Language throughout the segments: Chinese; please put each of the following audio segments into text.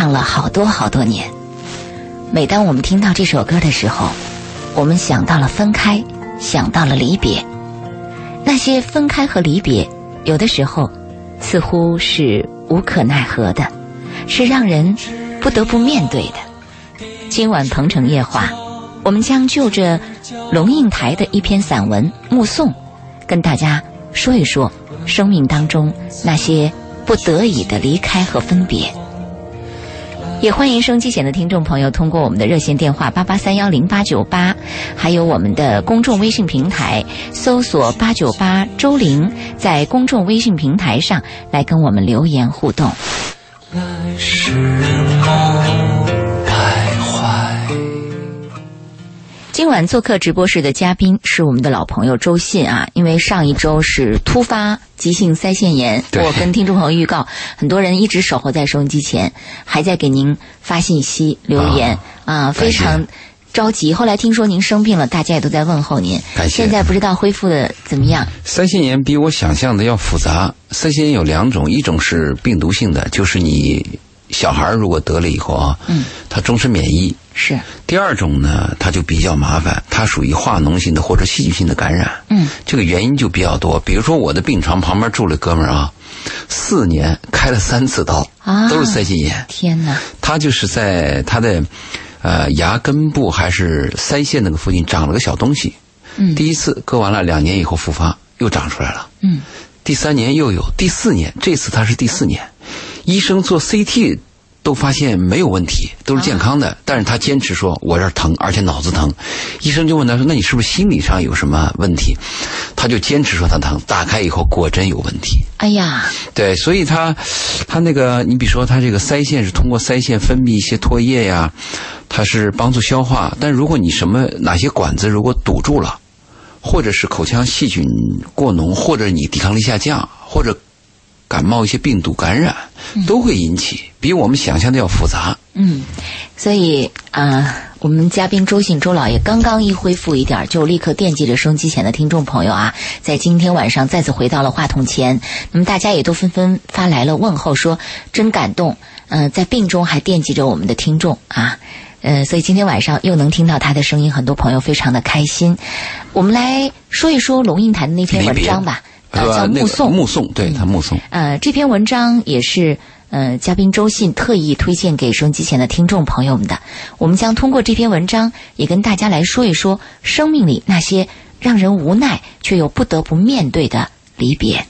唱了好多好多年。每当我们听到这首歌的时候，我们想到了分开，想到了离别。那些分开和离别，有的时候似乎是无可奈何的，是让人不得不面对的。今晚鹏城夜话，我们将就着龙应台的一篇散文《目送》，跟大家说一说生命当中那些不得已的离开和分别。也欢迎收机前的听众朋友通过我们的热线电话八八三幺零八九八，还有我们的公众微信平台搜索八九八周玲，在公众微信平台上来跟我们留言互动。来时梦今晚做客直播室的嘉宾是我们的老朋友周信啊，因为上一周是突发急性腮腺炎，我跟听众朋友预告，很多人一直守候在收音机前，还在给您发信息留言啊非常着急。后来听说您生病了，大家也都在问候您。感谢现在不知道恢复的怎么样？腮腺炎比我想象的要复杂。腮腺炎有两种，一种是病毒性的，就是你小孩儿如果得了以后啊，嗯，他终身免疫。是，第二种呢，它就比较麻烦，它属于化脓性的或者细菌性的感染。嗯，这个原因就比较多。比如说我的病床旁边住了哥们儿啊，四年开了三次刀，啊都是腮腺炎。天哪，他就是在他的呃牙根部还是腮腺那个附近长了个小东西。嗯第一次割完了，两年以后复发，又长出来了。嗯，第三年又有，第四年这次他是第四年，医生做 CT 都发现没有问题，都是健康的，但是他坚持说我这儿疼，而且脑子疼。医生就问他说：“那你是不是心理上有什么问题？”他就坚持说他疼，打开以后果真有问题。哎呀，对，所以他他那个，你比如说他这个腮腺是通过腮腺分泌一些唾液呀，它是帮助消化。但如果你什么哪些管子如果堵住了，或者是口腔细菌过浓，或者你抵抗力下降，或者感冒一些病毒感染，都会引起，比我们想象的要复杂。嗯，所以啊、呃我们嘉宾周信周老爷刚刚一恢复一点儿，就立刻惦记着收音机前的听众朋友啊，在今天晚上再次回到了话筒前。那么大家也都纷纷发来了问候，说真感动，嗯、在病中还惦记着我们的听众啊。呃，所以今天晚上又能听到他的声音，很多朋友非常的开心。我们来说一说龙应台的那篇文章吧，呃，叫《目送》。目送，对他目送。呃，这篇文章也是呃嘉宾周信特意推荐给收音机前的听众朋友们的。我们将通过这篇文章，也跟大家来说一说生命里那些让人无奈却又不得不面对的离别。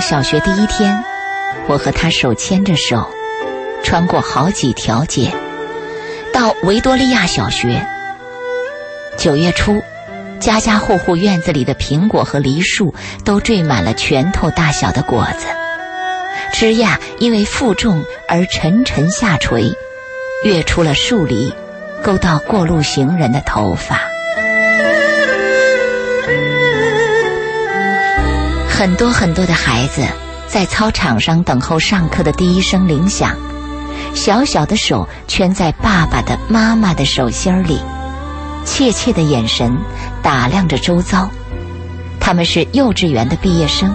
小学第一天，我和他手牵着手，穿过好几条街，到维多利亚小学。九月初，家家户户院子里的苹果和梨树都缀满了拳头大小的果子，枝桠因为负重而沉沉下垂，跃出了树篱，勾到过路行人的头发。很多很多的孩子在操场上等候上课的第一声铃响，小小的手圈在爸爸的、妈妈的手心里，怯怯的眼神打量着周遭。他们是幼稚园的毕业生，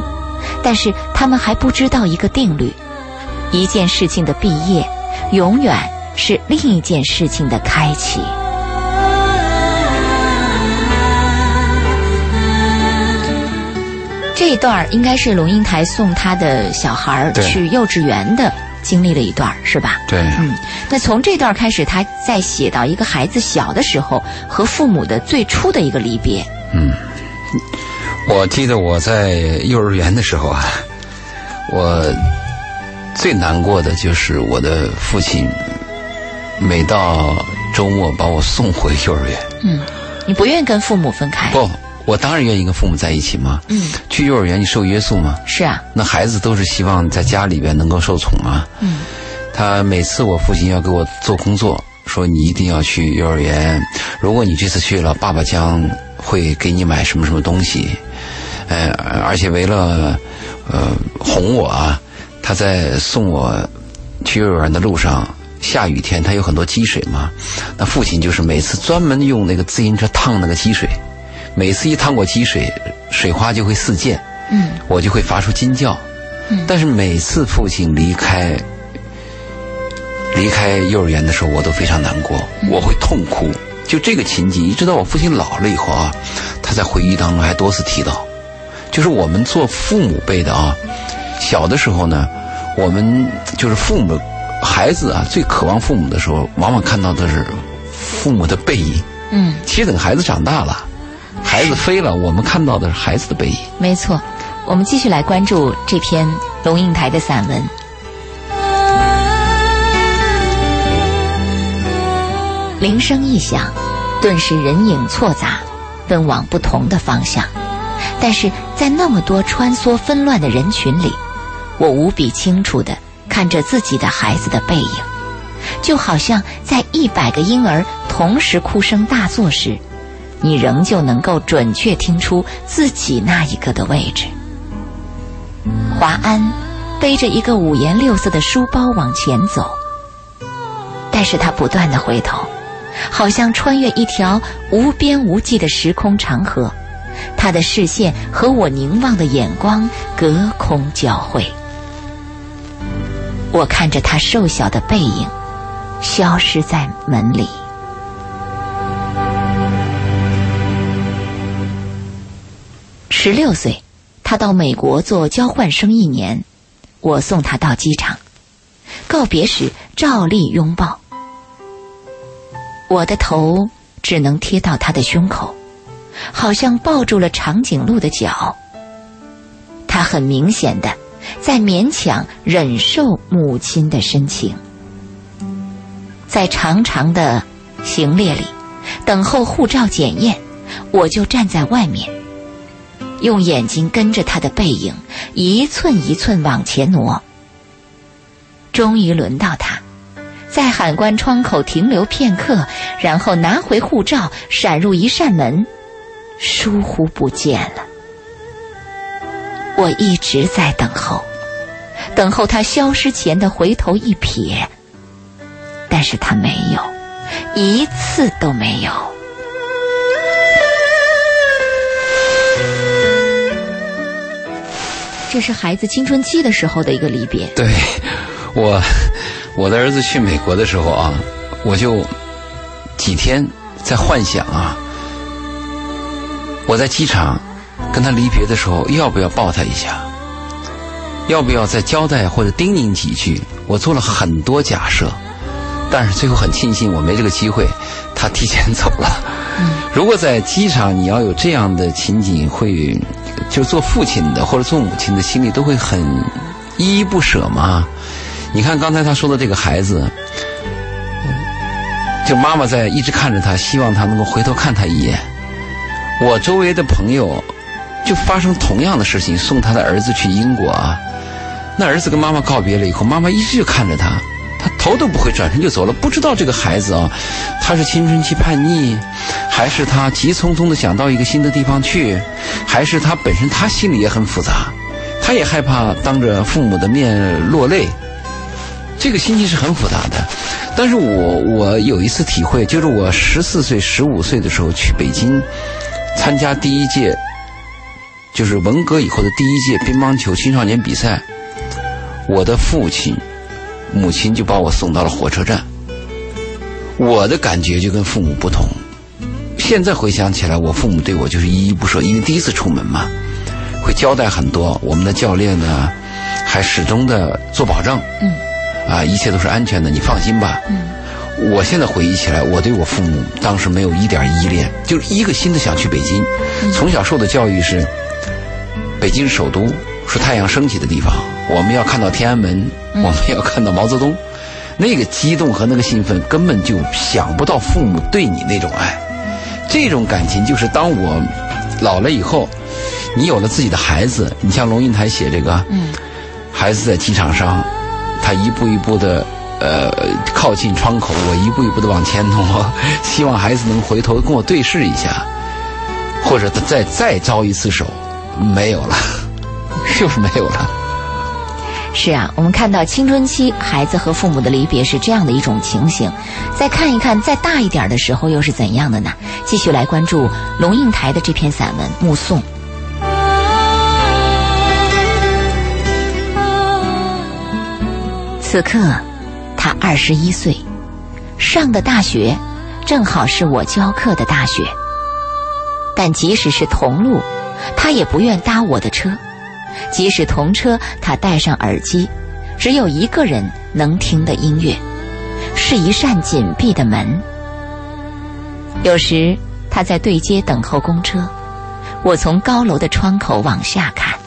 但是他们还不知道一个定律：一件事情的毕业，永远是另一件事情的开启。这一段儿应该是龙应台送他的小孩儿去幼稚园的经历了一段，是吧？对，嗯，那从这段开始，他再写到一个孩子小的时候和父母的最初的一个离别。嗯我记得我在幼儿园的时候啊，我最难过的就是我的父亲每到周末把我送回幼儿园。嗯，你不愿意跟父母分开？不，我当然愿意跟父母在一起嘛。嗯，去幼儿园你受约束吗，是啊，那孩子都是希望在家里边能够受宠嘛。嗯，他他每次我父亲要给我做工作，说你一定要去幼儿园，如果你这次去了，爸爸将会给你买什么什么东西，呃，而且为了呃哄我啊，他在送我去幼儿园的路上，下雨天他有很多积水嘛，那父亲就是每次专门用那个自行车烫那个积水，每次一趟过积水，水花就会四溅，嗯我就会发出惊叫。嗯但是每次父亲离开离开幼儿园的时候，我都非常难过，我会痛哭。就这个情景，一直到我父亲老了以后啊，他在回忆当中还多次提到，就是我们做父母辈的啊，小的时候呢，我们就是父母孩子啊，最渴望父母的时候，往往看到的是父母的背影。嗯，其实等孩子长大了，孩子飞了，我们看到的是孩子的背影。没错。我们继续来关注这篇龙应台的散文。铃声一响，顿时人影错杂，奔往不同的方向。但是在那么多穿梭纷乱的人群里，我无比清楚的看着自己的孩子的背影，就好像在一百个婴儿同时哭声大作时，你仍旧能够准确听出自己那一个的位置。华安背着一个五颜六色的书包往前走，但是他不断的回头，好像穿越一条无边无际的时空长河，他的视线和我凝望的眼光隔空交汇。我看着他瘦小的背影，消失在门里。十六岁，他到美国做交换生一年，我送他到机场，告别时照例拥抱。我的头只能贴到他的胸口，好像抱住了长颈鹿的脚。他很明显的在勉强忍受母亲的深情，在长长的行列里等候护照检验，我就站在外面。用眼睛跟着他的背影，一寸一寸往前挪。终于轮到他，在海关窗口停留片刻，然后拿回护照，闪入一扇门，疏忽不见了。我一直在等候，等候他消失前的回头一瞥，但是他没有，一次都没有。这是孩子青春期的时候的一个离别。对，我我的儿子去美国的时候啊，我就几天在幻想啊，我在机场跟他离别的时候，要不要抱他一下？要不要再交代或者叮咛几句？我做了很多假设，但是最后很庆幸我没这个机会，他提前走了。嗯如果在机场你要有这样的情景，会就做父亲的或者做母亲的心里都会很依依不舍嘛。你看刚才他说的这个孩子，就妈妈在一直看着他，希望他能够回头看他一眼。我周围的朋友就发生同样的事情，送他的儿子去英国啊。那儿子跟妈妈告别了以后，妈妈一直就看着，他头都不会转身就走了。不知道这个孩子啊，他是青春期叛逆，还是他急匆匆的想到一个新的地方去，还是他本身他心里也很复杂，他也害怕当着父母的面落泪。这个心情是很复杂的，但是我我有一次体会，就是我十四岁、十五岁的时候去北京参加第一届，就是文革以后的第一届乒乓球青少年比赛，我的父亲、母亲就把我送到了火车站，我的感觉就跟父母不同。现在回想起来，我父母对我就是依依不舍，因为第一次出门嘛，会交代很多。我们的教练呢，还始终的做保证。嗯。啊，一切都是安全的，你放心吧。嗯。我现在回忆起来，我对我父母当时没有一点依恋，就是一个心的想去北京。从小受的教育是，北京是首都，是太阳升起的地方，我们要看到天安门，我们要看到毛泽东。那个激动和那个兴奋，根本就想不到父母对你那种爱。这种感情，就是当我老了以后，你有了自己的孩子，你像龙应台写这个，嗯，孩子在机场上，他一步一步的。呃靠近窗口，我一步一步的往前挪，希望孩子能回头跟我对视一下，或者再再招一次手，没有了，就是没有了。是啊，我们看到青春期孩子和父母的离别是这样的一种情形，再看一看再大一点的时候又是怎样的呢？继续来关注龙应台的这篇散文《目送》。此刻，他二十一岁，上的大学正好是我教课的大学。但即使是同路，他也不愿搭我的车。即使同车，他戴上耳机，只有一个人能听的音乐，是一扇紧闭的门。有时他在对街等候公车，我从高楼的窗口往下看，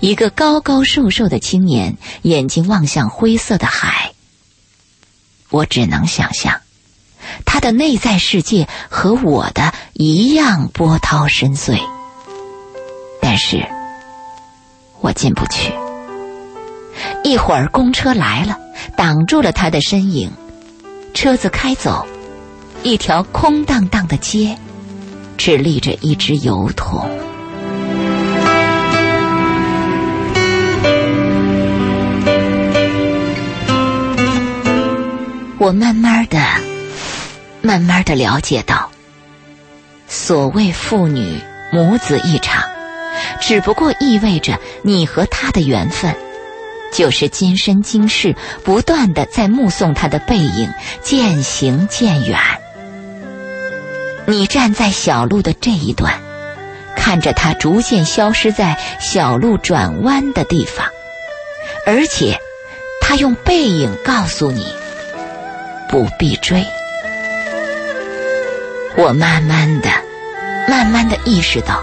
一个高高瘦瘦的青年，眼睛望向灰色的海。我只能想象，他的内在世界和我的一样波涛深邃，但是。我进不去。一会儿公车来了，挡住了他的身影。车子开走，一条空荡荡的街，只立着一只油桶。我慢慢的、慢慢的了解到，所谓父女母子一场。只不过意味着你和他的缘分，就是今生今世不断的在目送他的背影渐行渐远。你站在小路的这一端，看着他逐渐消失在小路转弯的地方，而且，他用背影告诉你，不必追。我慢慢的、慢慢的意识到。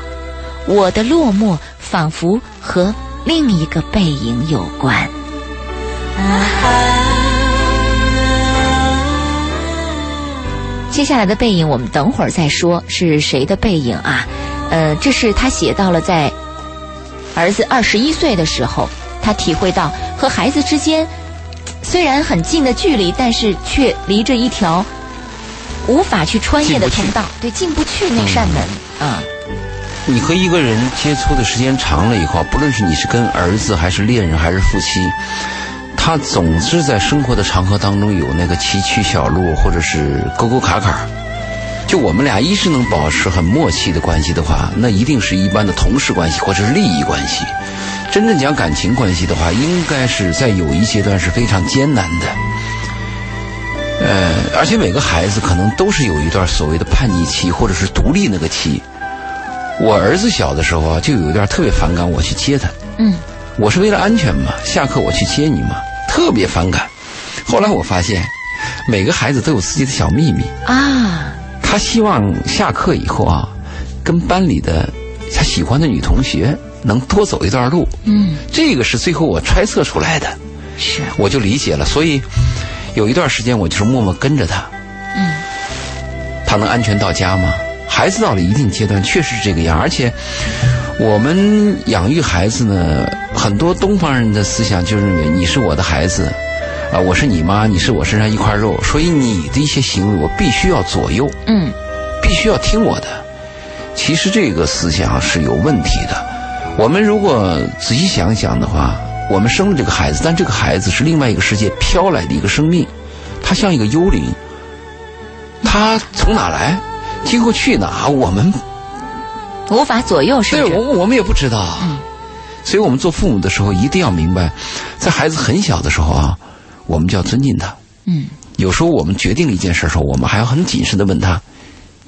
我的落寞仿佛和另一个背影有关。接下来的背影，我们等会儿再说是谁的背影啊？呃，这是他写到了在儿子二十一岁的时候，他体会到和孩子之间虽然很近的距离，但是却离着一条无法去穿越的通道，对，进不去那扇门啊。你和一个人接触的时间长了以后，不论是你是跟儿子还是恋人还是夫妻，他总是在生活的长河当中有那个崎岖小路或者是沟沟坎坎。就我们俩一直能保持很默契的关系的话，那一定是一般的同事关系或者是利益关系。真正讲感情关系的话，应该是在友谊阶段是非常艰难的。呃，而且每个孩子可能都是有一段所谓的叛逆期或者是独立那个期。我儿子小的时候啊，就有一段特别反感我去接他。嗯，我是为了安全嘛，下课我去接你嘛，特别反感。后来我发现，每个孩子都有自己的小秘密啊。他希望下课以后啊，跟班里的他喜欢的女同学能多走一段路。嗯，这个是最后我揣测出来的。是，我就理解了。所以有一段时间，我就是默默跟着他。嗯，他能安全到家吗？孩子到了一定阶段，确实是这个样。而且，我们养育孩子呢，很多东方人的思想就认为你是我的孩子，啊，我是你妈，你是我身上一块肉，所以你的一些行为我必须要左右，嗯，必须要听我的。其实这个思想是有问题的。我们如果仔细想想的话，我们生了这个孩子，但这个孩子是另外一个世界飘来的一个生命，他像一个幽灵，他从哪来？今后去哪，我们无法左右，是对，我我们也不知道。嗯，所以我们做父母的时候一定要明白，在孩子很小的时候啊，我们就要尊敬他。嗯，有时候我们决定了一件事的时候，我们还要很谨慎的问他：“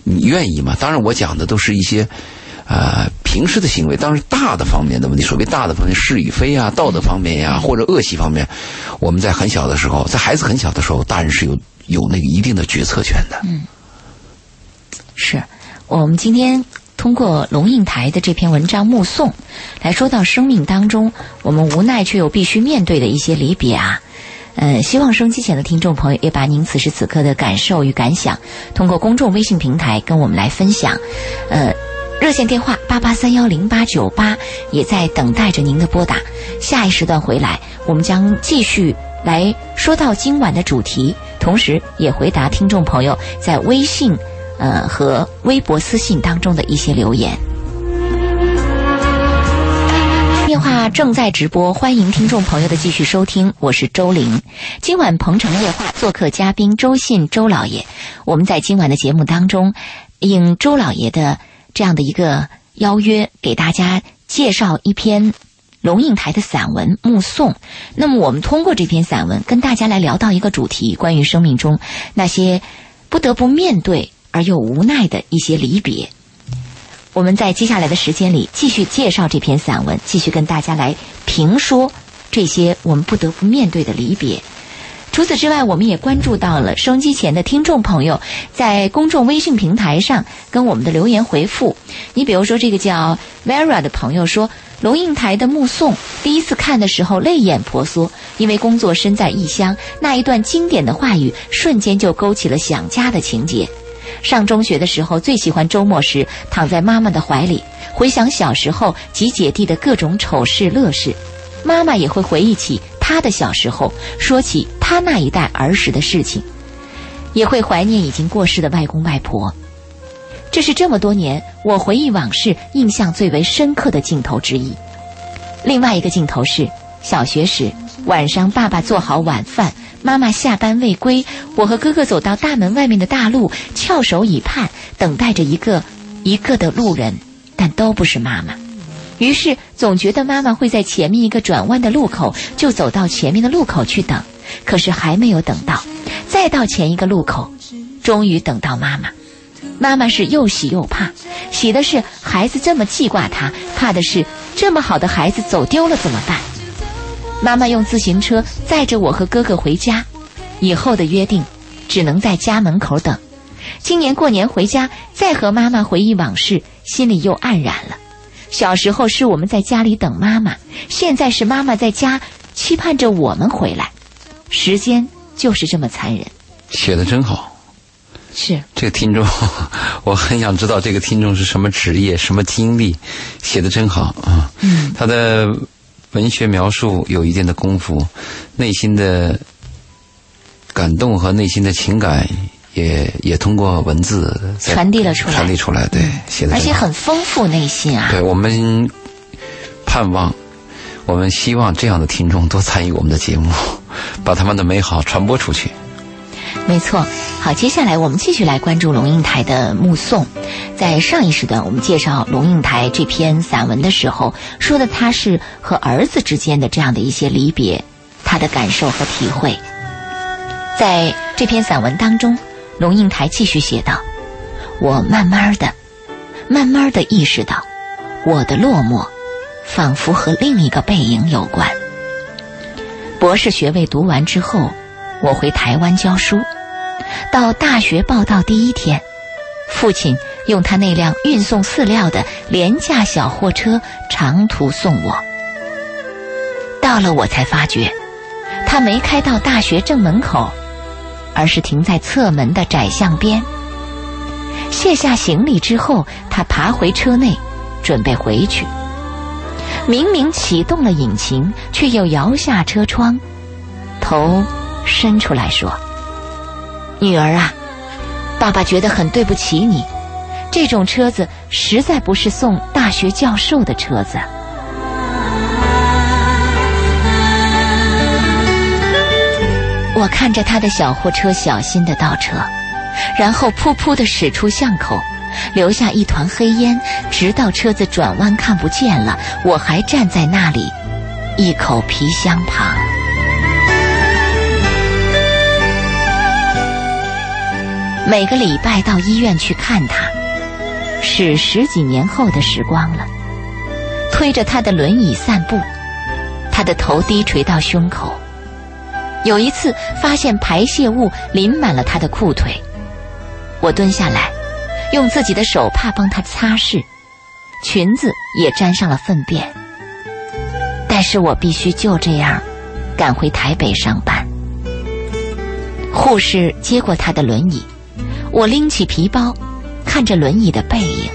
你愿意吗？”当然，我讲的都是一些啊平时的行为，当然大的方面的问题，所谓大的方面是与非啊，道德方面呀，或者恶习方面，我们在很小的时候，在孩子很小的时候，大人是有有那个一定的决策权的。嗯。是我们今天通过龙应台的这篇文章《目送》，来说到生命当中我们无奈却又必须面对的一些离别啊。嗯，希望收机前的听众朋友也把您此时此刻的感受与感想，通过公众微信平台跟我们来分享。呃，热线电话八八三幺零八九八也在等待着您的拨打。下一时段回来，我们将继续来说到今晚的主题，同时也回答听众朋友在微信、呃和微博私信当中的一些留言。电话正在直播，欢迎听众朋友的继续收听，我是周玲。今晚鹏城夜话做客嘉宾周信周老爷，我们在今晚的节目当中，应周老爷的这样的一个邀约，给大家介绍一篇龙应台的散文《目送》。那么我们通过这篇散文，跟大家来聊到一个主题，关于生命中那些不得不面对而又无奈的一些离别。我们在接下来的时间里继续介绍这篇散文，继续跟大家来评说这些我们不得不面对的离别。除此之外，我们也关注到了收音机前的听众朋友在公众微信平台上跟我们的留言回复。你比如说，这个叫 Vera 的朋友说，龙应台的《目送》第一次看的时候泪眼婆娑，因为工作身在异乡，那一段经典的话语瞬间就勾起了想家的情节。上中学的时候，最喜欢周末时躺在妈妈的怀里，回想小时候及姐弟的各种丑事乐事。妈妈也会回忆起她的小时候，说起她那一代儿时的事情，也会怀念已经过世的外公外婆。这是这么多年我回忆往事印象最为深刻的镜头之一。另外一个镜头是小学时晚上，爸爸做好晚饭。妈妈下班未归，我和哥哥走到大门外面的大路，翘首以盼，等待着一个一个的路人，但都不是妈妈。于是总觉得妈妈会在前面一个转弯的路口，就走到前面的路口去等。可是还没有等到，再到前一个路口，终于等到妈妈。妈妈是又喜又怕，喜的是孩子这么记挂她，怕的是这么好的孩子走丢了怎么办？妈妈用自行车载着我和哥哥回家，以后的约定只能在家门口等。今年过年回家，再和妈妈回忆往事，心里又黯然了。小时候是我们在家里等妈妈，现在是妈妈在家期盼着我们回来。时间就是这么残忍。写的真好，是这个听众，我很想知道这个听众是什么职业、什么经历，写的真好啊。嗯，他的。文学描述有一定的功夫，内心的感动和内心的情感也也通过文字传递了出来，传递出来，对，写的而且很丰富内心啊。对我们盼望，我们希望这样的听众多参与我们的节目，把他们的美好传播出去。没错，好，接下来我们继续来关注龙应台的《目送》。在上一时段，我们介绍龙应台这篇散文的时候，说的他是和儿子之间的这样的一些离别，他的感受和体会。在这篇散文当中，龙应台继续写道：“我慢慢的、慢慢的意识到，我的落寞，仿佛和另一个背影有关。博士学位读完之后，我回台湾教书。”到大学报到第一天，父亲用他那辆运送饲料的廉价小货车长途送我。到了，我才发觉，他没开到大学正门口，而是停在侧门的窄巷边。卸下行李之后，他爬回车内，准备回去。明明启动了引擎，却又摇下车窗，头伸出来说。女儿啊，爸爸觉得很对不起你。这种车子实在不是送大学教授的车子。我看着他的小货车小心的倒车，然后噗噗的驶出巷口，留下一团黑烟，直到车子转弯看不见了，我还站在那里，一口皮箱旁。每个礼拜到医院去看他，是十几年后的时光了。推着他的轮椅散步，他的头低垂到胸口。有一次发现排泄物淋满了他的裤腿，我蹲下来，用自己的手帕帮他擦拭，裙子也沾上了粪便。但是我必须就这样赶回台北上班。护士接过他的轮椅。我拎起皮包看着轮椅的背影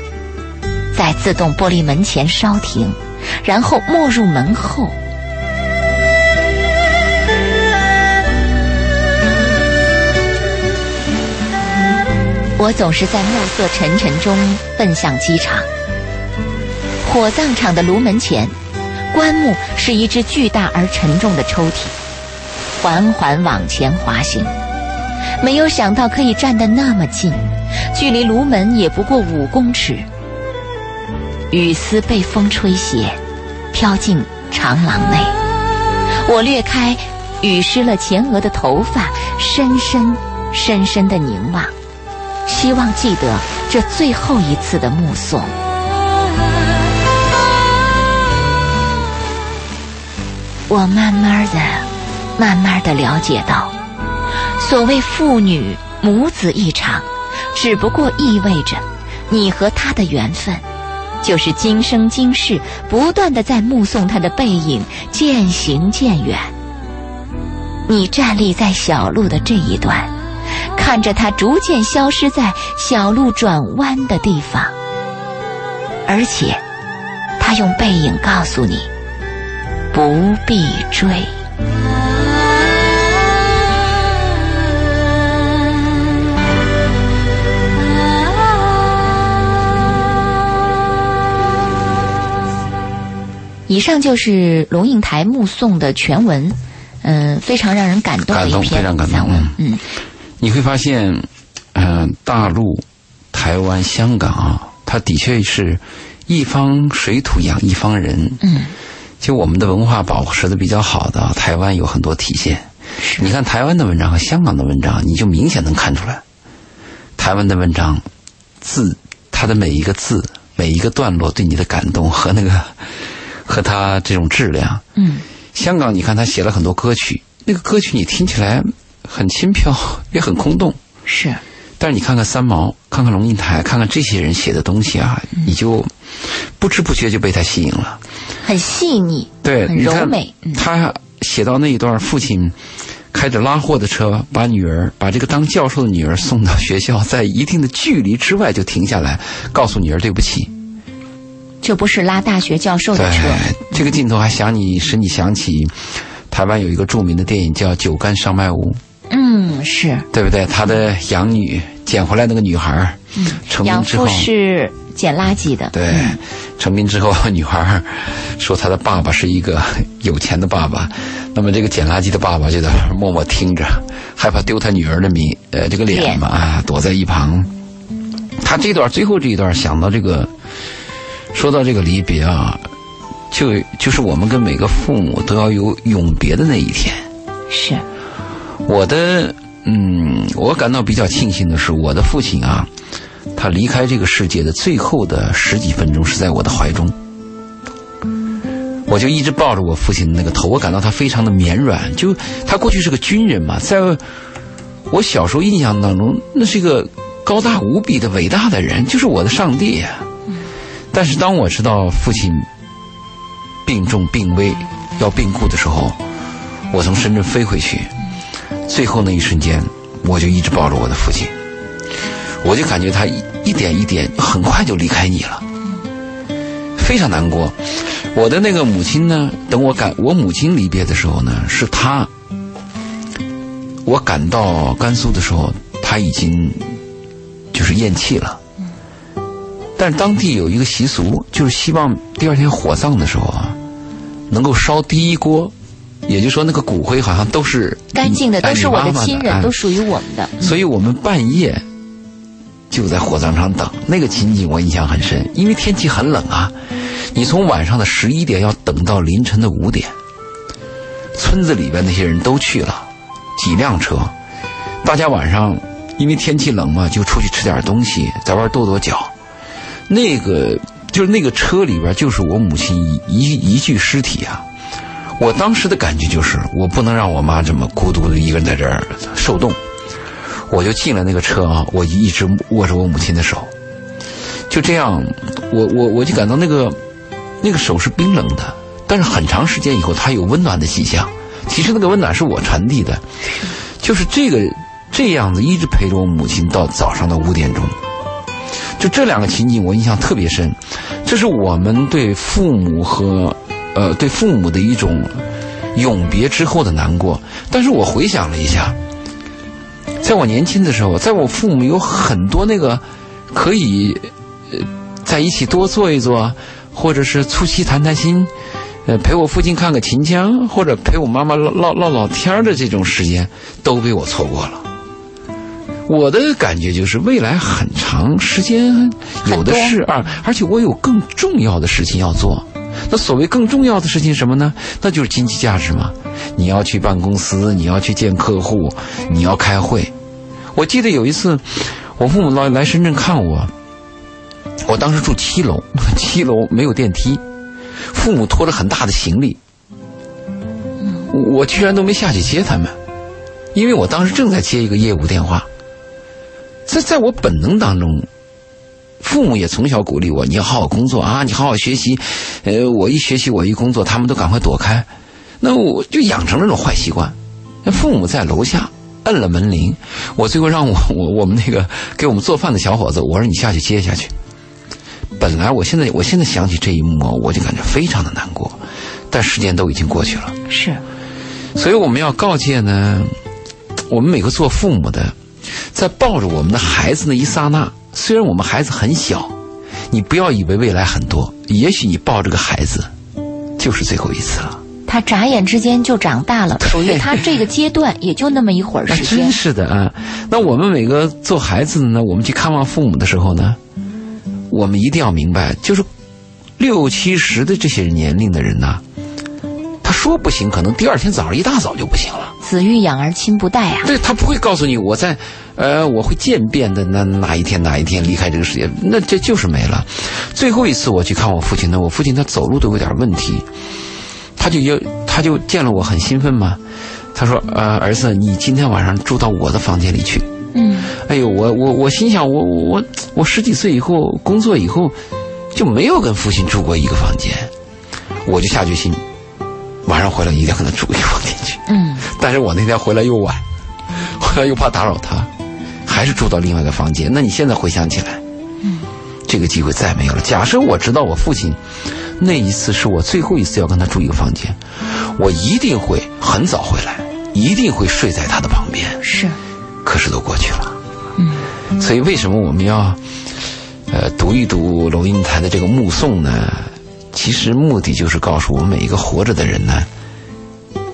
在自动玻璃门前稍停然后没入门后。我总是在暮色沉沉中奔向机场。火葬场的炉门前棺木是一只巨大而沉重的抽屉缓缓往前滑行。没有想到可以站得那么近，距离炉门也不过五公尺。雨丝被风吹斜，飘进长廊内。我掠开雨湿了前额的头发，深深、深深的凝望，希望记得这最后一次的目送。我慢慢的、慢慢的了解到，所谓父女母子一场，只不过意味着你和他的缘分。就是今生今世不断的在目送他的背影渐行渐远。你站立在小路的这一段，看着他逐渐消失在小路转弯的地方，而且他用背影告诉你不必追。以上就是龙应台目送的全文，嗯，非常让人感动的一篇非常感动散文。嗯，你会发现，嗯、大陆、台湾、香港啊，它的确是一方水土养一方人。嗯，就我们的文化保持的比较好的，台湾有很多体现。你看台湾的文章和香港的文章，你就明显能看出来，台湾的文章字，它的每一个字、每一个段落对你的感动和那个和他这种质量。嗯，香港，你看他写了很多歌曲，那个歌曲你听起来很轻飘，也很空洞。是，但是你看看三毛，看看龙应台，看看这些人写的东西啊，你就不知不觉就被他吸引了。很细腻，对，很柔美。嗯，他写到那一段，父亲开着拉货的车，把女儿把这个当教授的女儿送到学校，在一定的距离之外就停下来，告诉女儿对不起。这不是拉大学教授的对车。，这个镜头还想你使你想起台湾有一个著名的电影叫《酒干上麦屋》。嗯，是。对不对？他的养女捡回来那个女孩儿，成名之后父，是捡垃圾的。对，成名之后，女孩儿说她的爸爸是一个有钱的爸爸，那么这个捡垃圾的爸爸就在那默默听着，害怕丢他女儿的名，呃，这个脸嘛，啊，躲在一旁。他这段最后这一段想到这个，说到这个离别啊，就就是我们跟每个父母都要有永别的那一天。是。我的嗯，我感到比较庆幸的是，我的父亲啊，他离开这个世界的最后的十几分钟是在我的怀中，我就一直抱着我父亲的那个头，我感到他非常的绵软。就他过去是个军人嘛，在我小时候印象当中，那是一个高大无比的伟大的人，就是我的上帝呀、但是当我知道父亲病重病危要病故的时候，我从深圳飞回去。最后那一瞬间，我就一直抱着我的父亲，我就感觉他一一点一点很快就离开你了，非常难过。我的那个母亲呢，等我赶我母亲离别的时候呢，是她，我赶到甘肃的时候，她已经就是咽气了。但是当地有一个习俗，就是希望第二天火葬的时候啊，能够烧第一锅。也就是说，那个骨灰好像都是干净的，哎都是我的亲人，哎都属于我们的。所以我们半夜就在火葬场等，那个情景我印象很深，因为天气很冷啊，你从晚上的十一点要等到凌晨的五点，村子里边那些人都去了，几辆车，大家晚上因为天气冷嘛，就出去吃点东西，在外跺跺脚，那个就是那个车里边就是我母亲一一一具尸体啊。我当时的感觉就是，我不能让我妈这么孤独的一个人在这儿受冻。我就进了那个车啊，我一直握着我母亲的手，就这样，我我我就感到那个那个手是冰冷的，但是很长时间以后，它有温暖的迹象。其实那个温暖是我传递的，就是这个这样子一直陪着我母亲到早上的五点钟。就这两个情景我印象特别深，这是我们对父母和呃对父母的一种永别之后的难过。但是我回想了一下。在我年轻的时候，在我父母有很多那个可以呃在一起多坐一坐，或者是促膝谈谈心，呃陪我父亲看个秦腔，或者陪我妈妈唠唠唠唠天儿的这种时间，都被我错过了。我的感觉就是未来很长时间有的是啊，而且我有更重要的事情要做。那所谓更重要的事情什么呢？那就是经济价值嘛。你要去办公司，你要去见客户，你要开会。我记得有一次，我父母来来深圳看我，我当时住七楼，七楼没有电梯，父母拖着很大的行李，我居然都没下去接他们，因为我当时正在接一个业务电话。在在我本能当中，父母也从小鼓励我，你要好好工作啊，你好好学习。呃，我一学习，我一工作，他们都赶快躲开，那我就养成了这种坏习惯。那父母在楼下摁了门铃，我最后让我我我们那个给我们做饭的小伙子，我说你下去接下去。本来我现在我现在想起这一幕，我就感觉非常的难过，但时间都已经过去了。是，所以我们要告诫呢，我们每个做父母的，在抱着我们的孩子那一刹那，虽然我们孩子很小，你不要以为未来很多，也许你抱着个孩子，就是最后一次了。他眨眼之间就长大了，属于他这个阶段也就那么一会儿时间真。是的啊！那我们每个做孩子的呢，我们去看望父母的时候呢，我们一定要明白，就是六七十的这些年龄的人呐，他说不行，可能第二天早上一大早就不行了。子欲养而亲不待啊。对他不会告诉你我在，呃，我会渐变的那哪一天哪一天离开这个世界，那这就是没了。最后一次我去看我父亲呢，我父亲他走路都有点问题，他就要他就见了我很兴奋嘛，他说呃儿子你今天晚上住到我的房间里去。嗯，哎呦我我我心想我我我我十几岁以后工作以后就没有跟父亲住过一个房间，我就下决心晚上回来一定要跟他住一个房间去。嗯，但是我那天回来又晚，回来又怕打扰他，还是住到另外一个房间。那你现在回想起来，嗯，这个机会再没有了。假设我知道我父亲那一次是我最后一次要跟他住一个房间，我一定会很早回来，一定会睡在他的旁边。是，可是都过去了，嗯，所以为什么我们要呃读一读龙应台的这个目送呢？其实目的就是告诉我们每一个活着的人呢，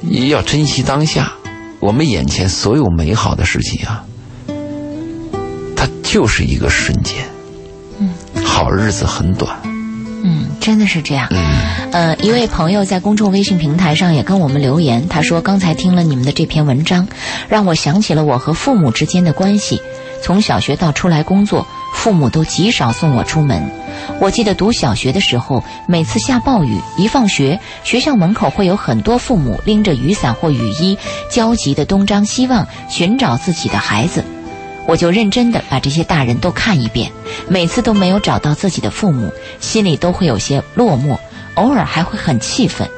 也要珍惜当下，我们眼前所有美好的事情啊，它就是一个瞬间，嗯，好日子很短，嗯，真的是这样。嗯呃，一位朋友在公众微信平台上也跟我们留言，他说：“刚才听了你们的这篇文章，让我想起了我和父母之间的关系。从小学到出来工作，父母都极少送我出门。我记得读小学的时候，每次下暴雨，一放学，学校门口会有很多父母拎着雨伞或雨衣，焦急地东张西望，寻找自己的孩子。我就认真地把这些大人都看一遍，每次都没有找到自己的父母，心里都会有些落寞，偶尔还会很气愤。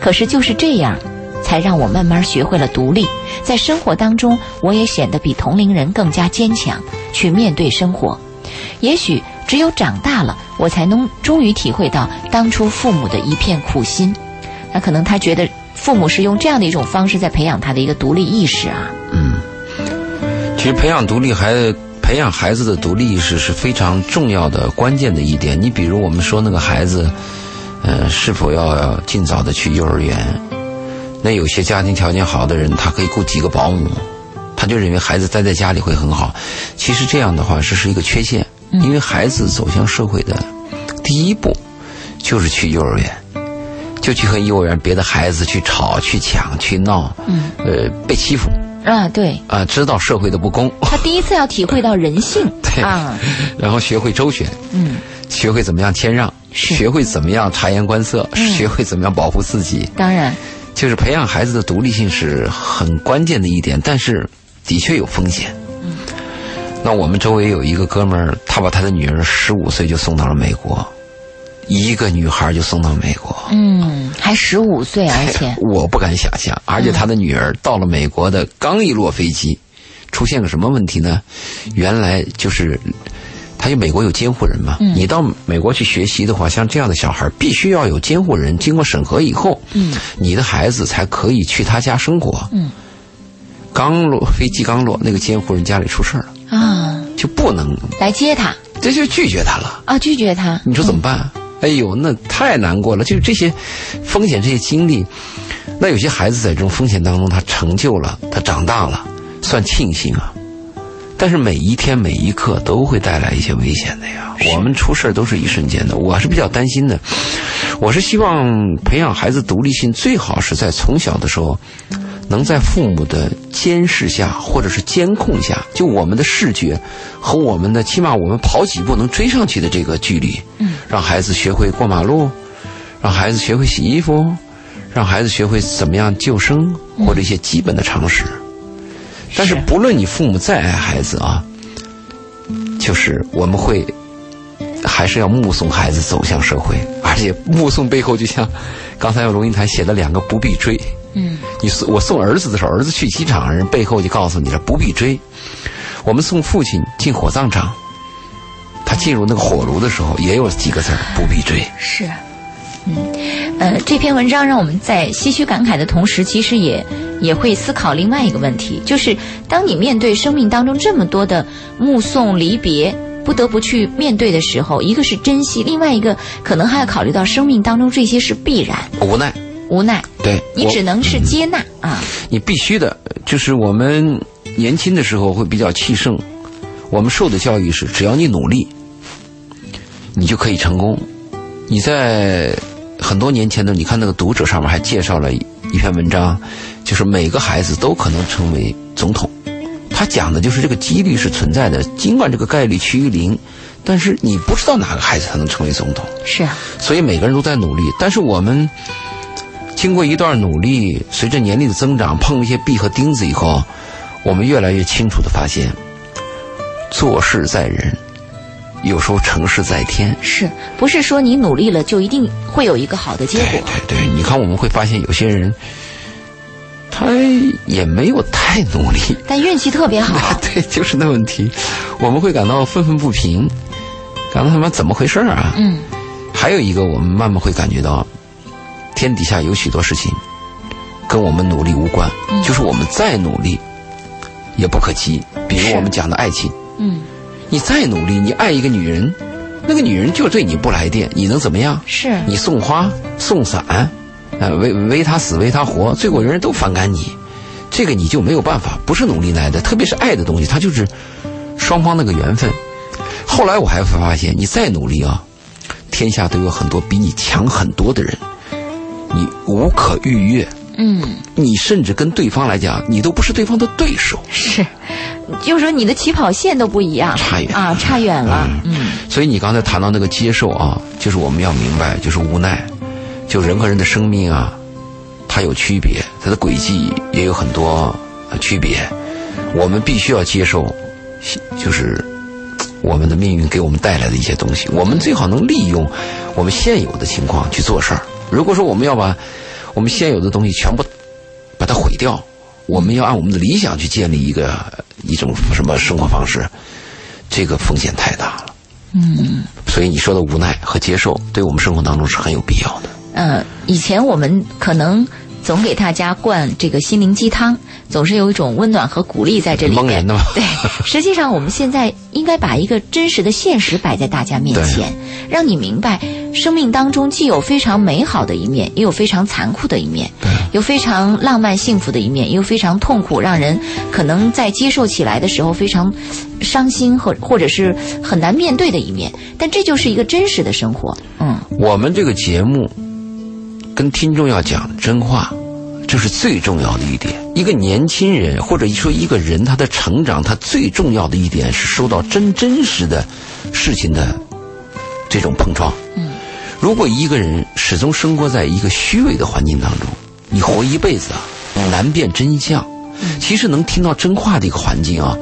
可是就是这样，才让我慢慢学会了独立，在生活当中，我也显得比同龄人更加坚强，去面对生活。也许只有长大了，我才能终于体会到当初父母的一片苦心。那可能他觉得父母是用这样的一种方式在培养他的一个独立意识啊。嗯其实培养独立孩、培养孩子的独立意识是非常重要的、关键的一点。你比如我们说那个孩子，呃，是否要尽早的去幼儿园？那有些家庭条件好的人，他可以雇几个保姆，他就认为孩子待在家里会很好。其实这样的话，这是一个缺陷，因为孩子走向社会的第一步就是去幼儿园。就去和幼儿园别的孩子去吵、去抢、去闹，嗯，呃，被欺负。啊，对，啊、知道社会的不公，他第一次要体会到人性。对。啊，然后学会周旋，嗯，学会怎么样谦让，学会怎么样察言观色，嗯。学会怎么样保护自己，当然，就是培养孩子的独立性是很关键的一点，但是的确有风险。那我们周围有一个哥们儿，他把他的女儿十五岁就送到了美国，一个女孩就送到美国。嗯，还十五岁，而且我不敢想象，而且他的女儿到了美国的刚一落飞机，出现个什么问题呢？原来就是，他有美国有监护人嘛，你到美国去学习的话，像这样的小孩必须要有监护人，经过审核以后，嗯，你的孩子才可以去他家生活，嗯。刚落飞机刚落，那个监护人家里出事儿了，啊，就不能，来接他这就拒绝他了。啊，拒绝他。你说怎么办？哎呦，那太难过了。就是这些风险、这些经历，那有些孩子在这种风险当中，他成就了，他长大了，算庆幸啊。但是每一天每一刻都会带来一些危险的呀。我们出事儿都是一瞬间的，我是比较担心的。我是希望培养孩子独立性，最好是在从小的时候，能在父母的监视下或者是监控下，就我们的视觉和我们的起码我们跑几步能追上去的这个距离，嗯，让孩子学会过马路，让孩子学会洗衣服，让孩子学会怎么样救生或者一些基本的常识。但是是不论你父母再爱孩子啊，就是我们会还是要目送孩子走向社会，而且目送背后就像刚才龙应台写的两个不必追。嗯，你送我送儿子的时候，儿子去机场，人背后就告诉你了，不必追。我们送父亲进火葬场，他进入那个火炉的时候，也有几个字儿不必追。是，嗯，呃，这篇文章让我们在唏嘘感慨的同时，其实也也会思考另外一个问题，就是当你面对生命当中这么多的目送离别。不得不去面对的时候，一个是珍惜，另外一个可能还要考虑到生命当中这些是必然、无奈，无奈，对你只能是接纳啊。你必须的，就是我们年轻的时候会比较气盛，我们受的教育是只要你努力，你就可以成功。你在很多年前的，你看那个读者上面还介绍了一一篇文章，就是每个孩子都可能成为总统。他讲的就是这个几率是存在的，尽管这个概率趋于零，但是你不知道哪个孩子才能成为总统。是啊，所以每个人都在努力，但是我们经过一段努力，随着年龄的增长，碰一些壁和钉子以后，我们越来越清楚的发现，做事在人，有时候成事在天。是不是说你努力了就一定会有一个好的结果？对对，你看我们会发现有些人，他也没有太努力，但运气特别好，对，就是那问题，我们会感到愤愤不平，感到他妈怎么回事儿啊？嗯，还有一个，我们慢慢会感觉到，天底下有许多事情跟我们努力无关，嗯就是我们再努力也不可及。比如我们讲的爱情，嗯，你再努力，你爱一个女人，那个女人就对你不来电，你能怎么样？是你送花送伞，呃，为为他死为他活，最后人人都反感你，这个你就没有办法，不是努力来的。特别是爱的东西，它就是双方那个缘分。后来我还会发现，你再努力啊，天下都有很多比你强很多的人，你无可逾越。嗯。你甚至跟对方来讲，你都不是对方的对手。是，就是说你的起跑线都不一样，差远啊，差远了。嗯，所以你刚才谈到那个接受啊，就是我们要明白，就是无奈，就人和人的生命啊，它有区别，它的轨迹也有很多呃区别，我们必须要接受，就是我们的命运给我们带来的一些东西，我们最好能利用我们现有的情况去做事儿。如果说我们要把我们现有的东西全部把它毁掉，我们要按我们的理想去建立一个一种什么生活方式，这个风险太大了。嗯，所以你说的无奈和接受，对我们生活当中是很有必要的。呃，以前我们可能总给大家灌这个心灵鸡汤，总是有一种温暖和鼓励在这里面。蒙人的嘛对，实际上我们现在应该把一个真实的现实摆在大家面前，让你明白，生命当中既有非常美好的一面，也有非常残酷的一面，有非常浪漫幸福的一面，也有非常痛苦，让人可能在接受起来的时候非常伤心和或者是很难面对的一面。但这就是一个真实的生活。嗯，我们这个节目跟听众要讲真话，这是最重要的一点。一个年轻人或者说一个人，他的成长，他最重要的一点是受到真真实的事情的这种碰撞。嗯，如果一个人始终生活在一个虚伪的环境当中，你活一辈子啊，难辨真相。其实能听到真话的一个环境啊，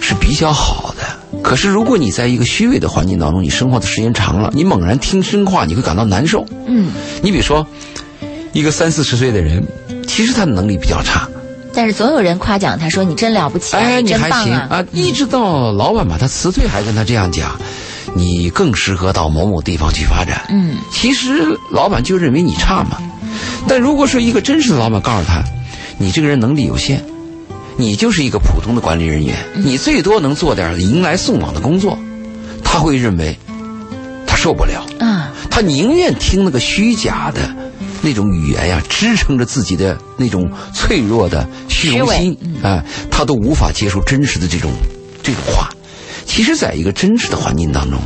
是比较好的。可是如果你在一个虚伪的环境当中，你生活的时间长了，你猛然听真话，你会感到难受。嗯，你比如说，一个三四十岁的人，其实他的能力比较差，但是总有人夸奖他说：“你真了不起啊，哎，你还行棒啊！”一直到老板把他辞退，还跟他这样讲，你更适合到某某地方去发展。嗯，其实老板就认为你差嘛。但如果说一个真实的老板告诉他，你这个人能力有限，你就是一个普通的管理人员，你最多能做点迎来送往的工作，他会认为他受不了，嗯，他宁愿听那个虚假的那种语言呀，支撑着自己的那种脆弱的虚荣心啊、他都无法接受真实的这种这种话。其实，在一个真实的环境当中，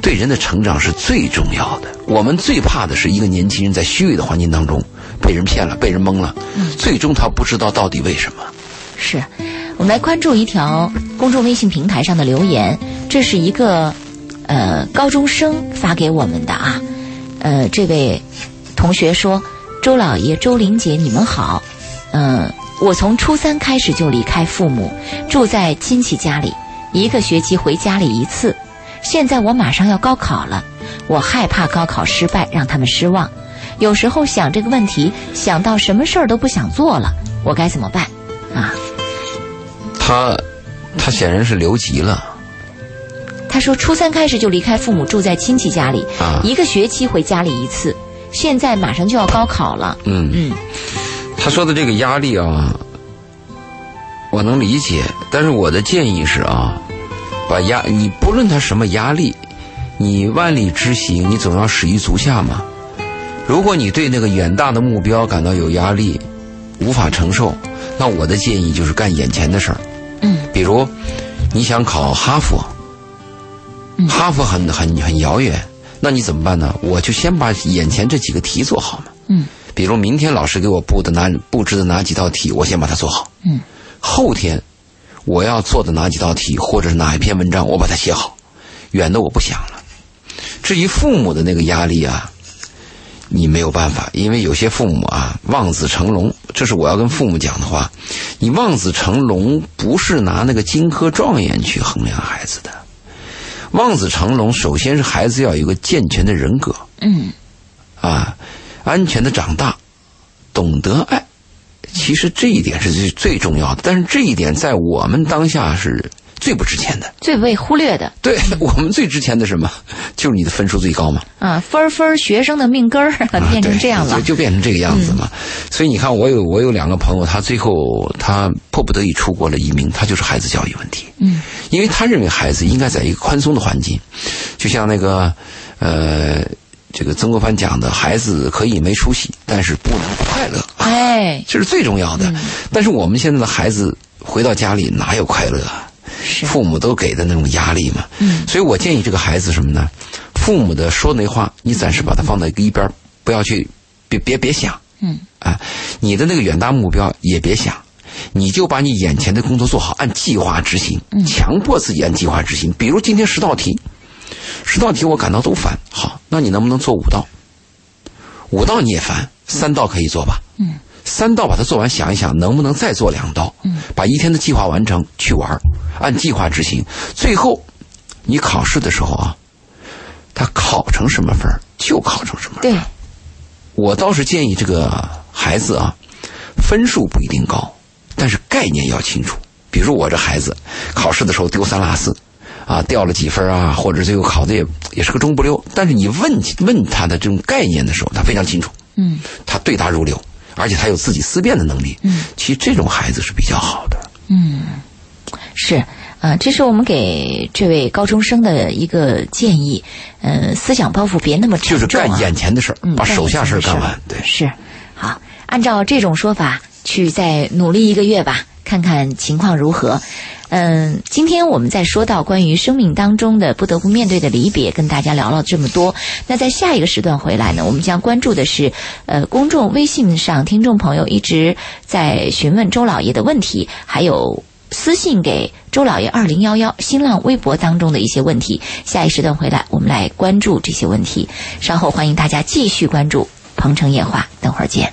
对人的成长是最重要的。我们最怕的是一个年轻人在虚伪的环境当中被人骗了、被人蒙了，最终他不知道到底为什么。是，我们来关注一条公众微信平台上的留言，这是一个呃高中生发给我们的啊，呃，这位同学说：“周老爷、周玲姐，你们好，嗯、我从初三开始就离开父母，住在亲戚家里，一个学期回家里一次。现在我马上要高考了，我害怕高考失败让他们失望，有时候想这个问题，想到什么事儿都不想做了，我该怎么办？啊？”他，他显然是留级了。他说，初三开始就离开父母，住在亲戚家里，啊一个学期回家里一次。现在马上就要高考了，嗯嗯，他说的这个压力啊，我能理解，但是我的建议是啊，把压你不论他什么压力，你万里之行，你总要始于足下嘛。如果你对那个远大的目标感到有压力，无法承受，那我的建议就是干眼前的事儿。嗯，比如你想考哈佛，哈佛很很很遥远，那你怎么办呢？我就先把眼前这几个题做好嘛。嗯，比如明天老师给我布的哪布置的哪几道题，我先把它做好。嗯，后天我要做的哪几道题，或者是哪一篇文章，我把它写好。远的我不想了。至于父母的那个压力啊，你没有办法，因为有些父母啊望子成龙，这是我要跟父母讲的话。你望子成龙不是拿那个金科状元去衡量孩子的，望子成龙首先是孩子要有一个健全的人格，嗯，啊，安全的长大，懂得爱。其实这一点是最最重要的，但是这一点在我们当下是最不值钱的。最被忽略的对 我们最值钱的什么？就是你的分数最高嘛。啊，分儿分儿学生的命根儿啊 变成这样了就变成这个样子嘛。所以你看，我有我有两个朋友，他最后他迫不得已出国了移民，他就是孩子教育问题。嗯，因为他认为孩子应该在一个宽松的环境，就像那个呃，这个曾国藩讲的，孩子可以没出息，但是不能不快乐。哎，这是最重要的。但是我们现在的孩子回到家里哪有快乐啊？是父母都给的那种压力嘛。嗯所以我建议这个孩子什么呢？父母的说那话，你暂时把它放在一边，不要去，别别别想嗯啊。你的那个远大目标也别想，你就把你眼前的工作做好，按计划执行，强迫自己按计划执行。比如今天十道题，十道题我感到都烦，好，那你能不能做五道？五道你也烦，三道可以做吧？嗯，三道把它做完，想一想能不能再做两道？嗯，把一天的计划完成，去玩儿，按计划执行。最后，你考试的时候啊，他考成什么分儿就考成什么。对，我倒是建议这个孩子啊，分数不一定高，但是概念要清楚。比如我这孩子考试的时候丢三落四，啊，掉了几分啊，或者最后考的也也是个中不溜。但是你问问他的这种概念的时候，他非常清楚，嗯他对答如流，而且他有自己思辨的能力。嗯，其实这种孩子是比较好的。嗯，是。啊，这是我们给这位高中生的一个建议，呃，思想包袱别那么沉就是。干眼前的事儿，嗯，把手下事儿干干完。对，是，好，按照这种说法去再努力一个月吧，看看情况如何。嗯，今天我们在说到关于生命当中的不得不面对的离别，跟大家聊了这么多。那在下一个时段回来呢，我们将关注的是，呃，公众微信上听众朋友一直在询问周老爷的问题，还有。私信给周老爷二零幺幺新浪微博当中的一些问题，下一时段回来我们来关注这些问题。稍后欢迎大家继续关注《鹏城夜话》，等会儿见。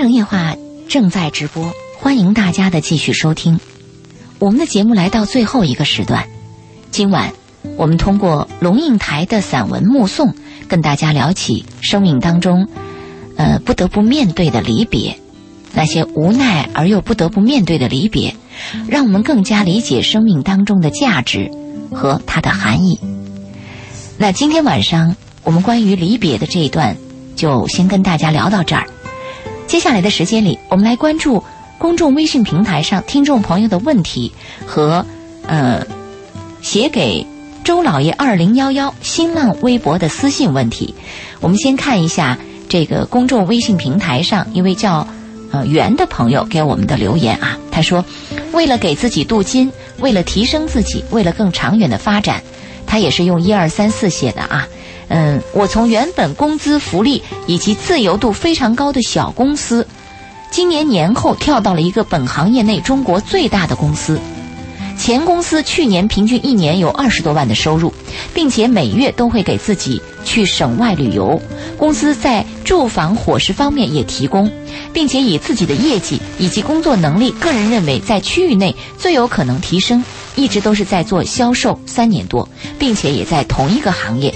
城夜话正在直播，欢迎大家的继续收听。我们的节目来到最后一个时段，今晚我们通过龙应台的散文目送，跟大家聊起生命当中，呃，不得不面对的离别。那些无奈而又不得不面对的离别，让我们更加理解生命当中的价值和它的含义。那今天晚上我们关于离别的这一段，就先跟大家聊到这儿。接下来的时间里，我们来关注公众微信平台上听众朋友的问题和呃写给周老爷二零幺幺新浪微博的私信问题。我们先看一下这个公众微信平台上一位叫呃袁的朋友给我们的留言啊，他说：“为了给自己镀金，为了提升自己，为了更长远的发展，他也是用一二三四写的啊。嗯，我从原本工资福利以及自由度非常高的小公司，今年年后跳到了一个本行业内中国最大的公司。前公司去年平均一年有二十多万的收入，并且每月都会给自己去省外旅游。公司在住房、伙食方面也提供，并且以自己的业绩以及工作能力，个人认为在区域内最有可能提升。一直都是在做销售三年多，并且也在同一个行业。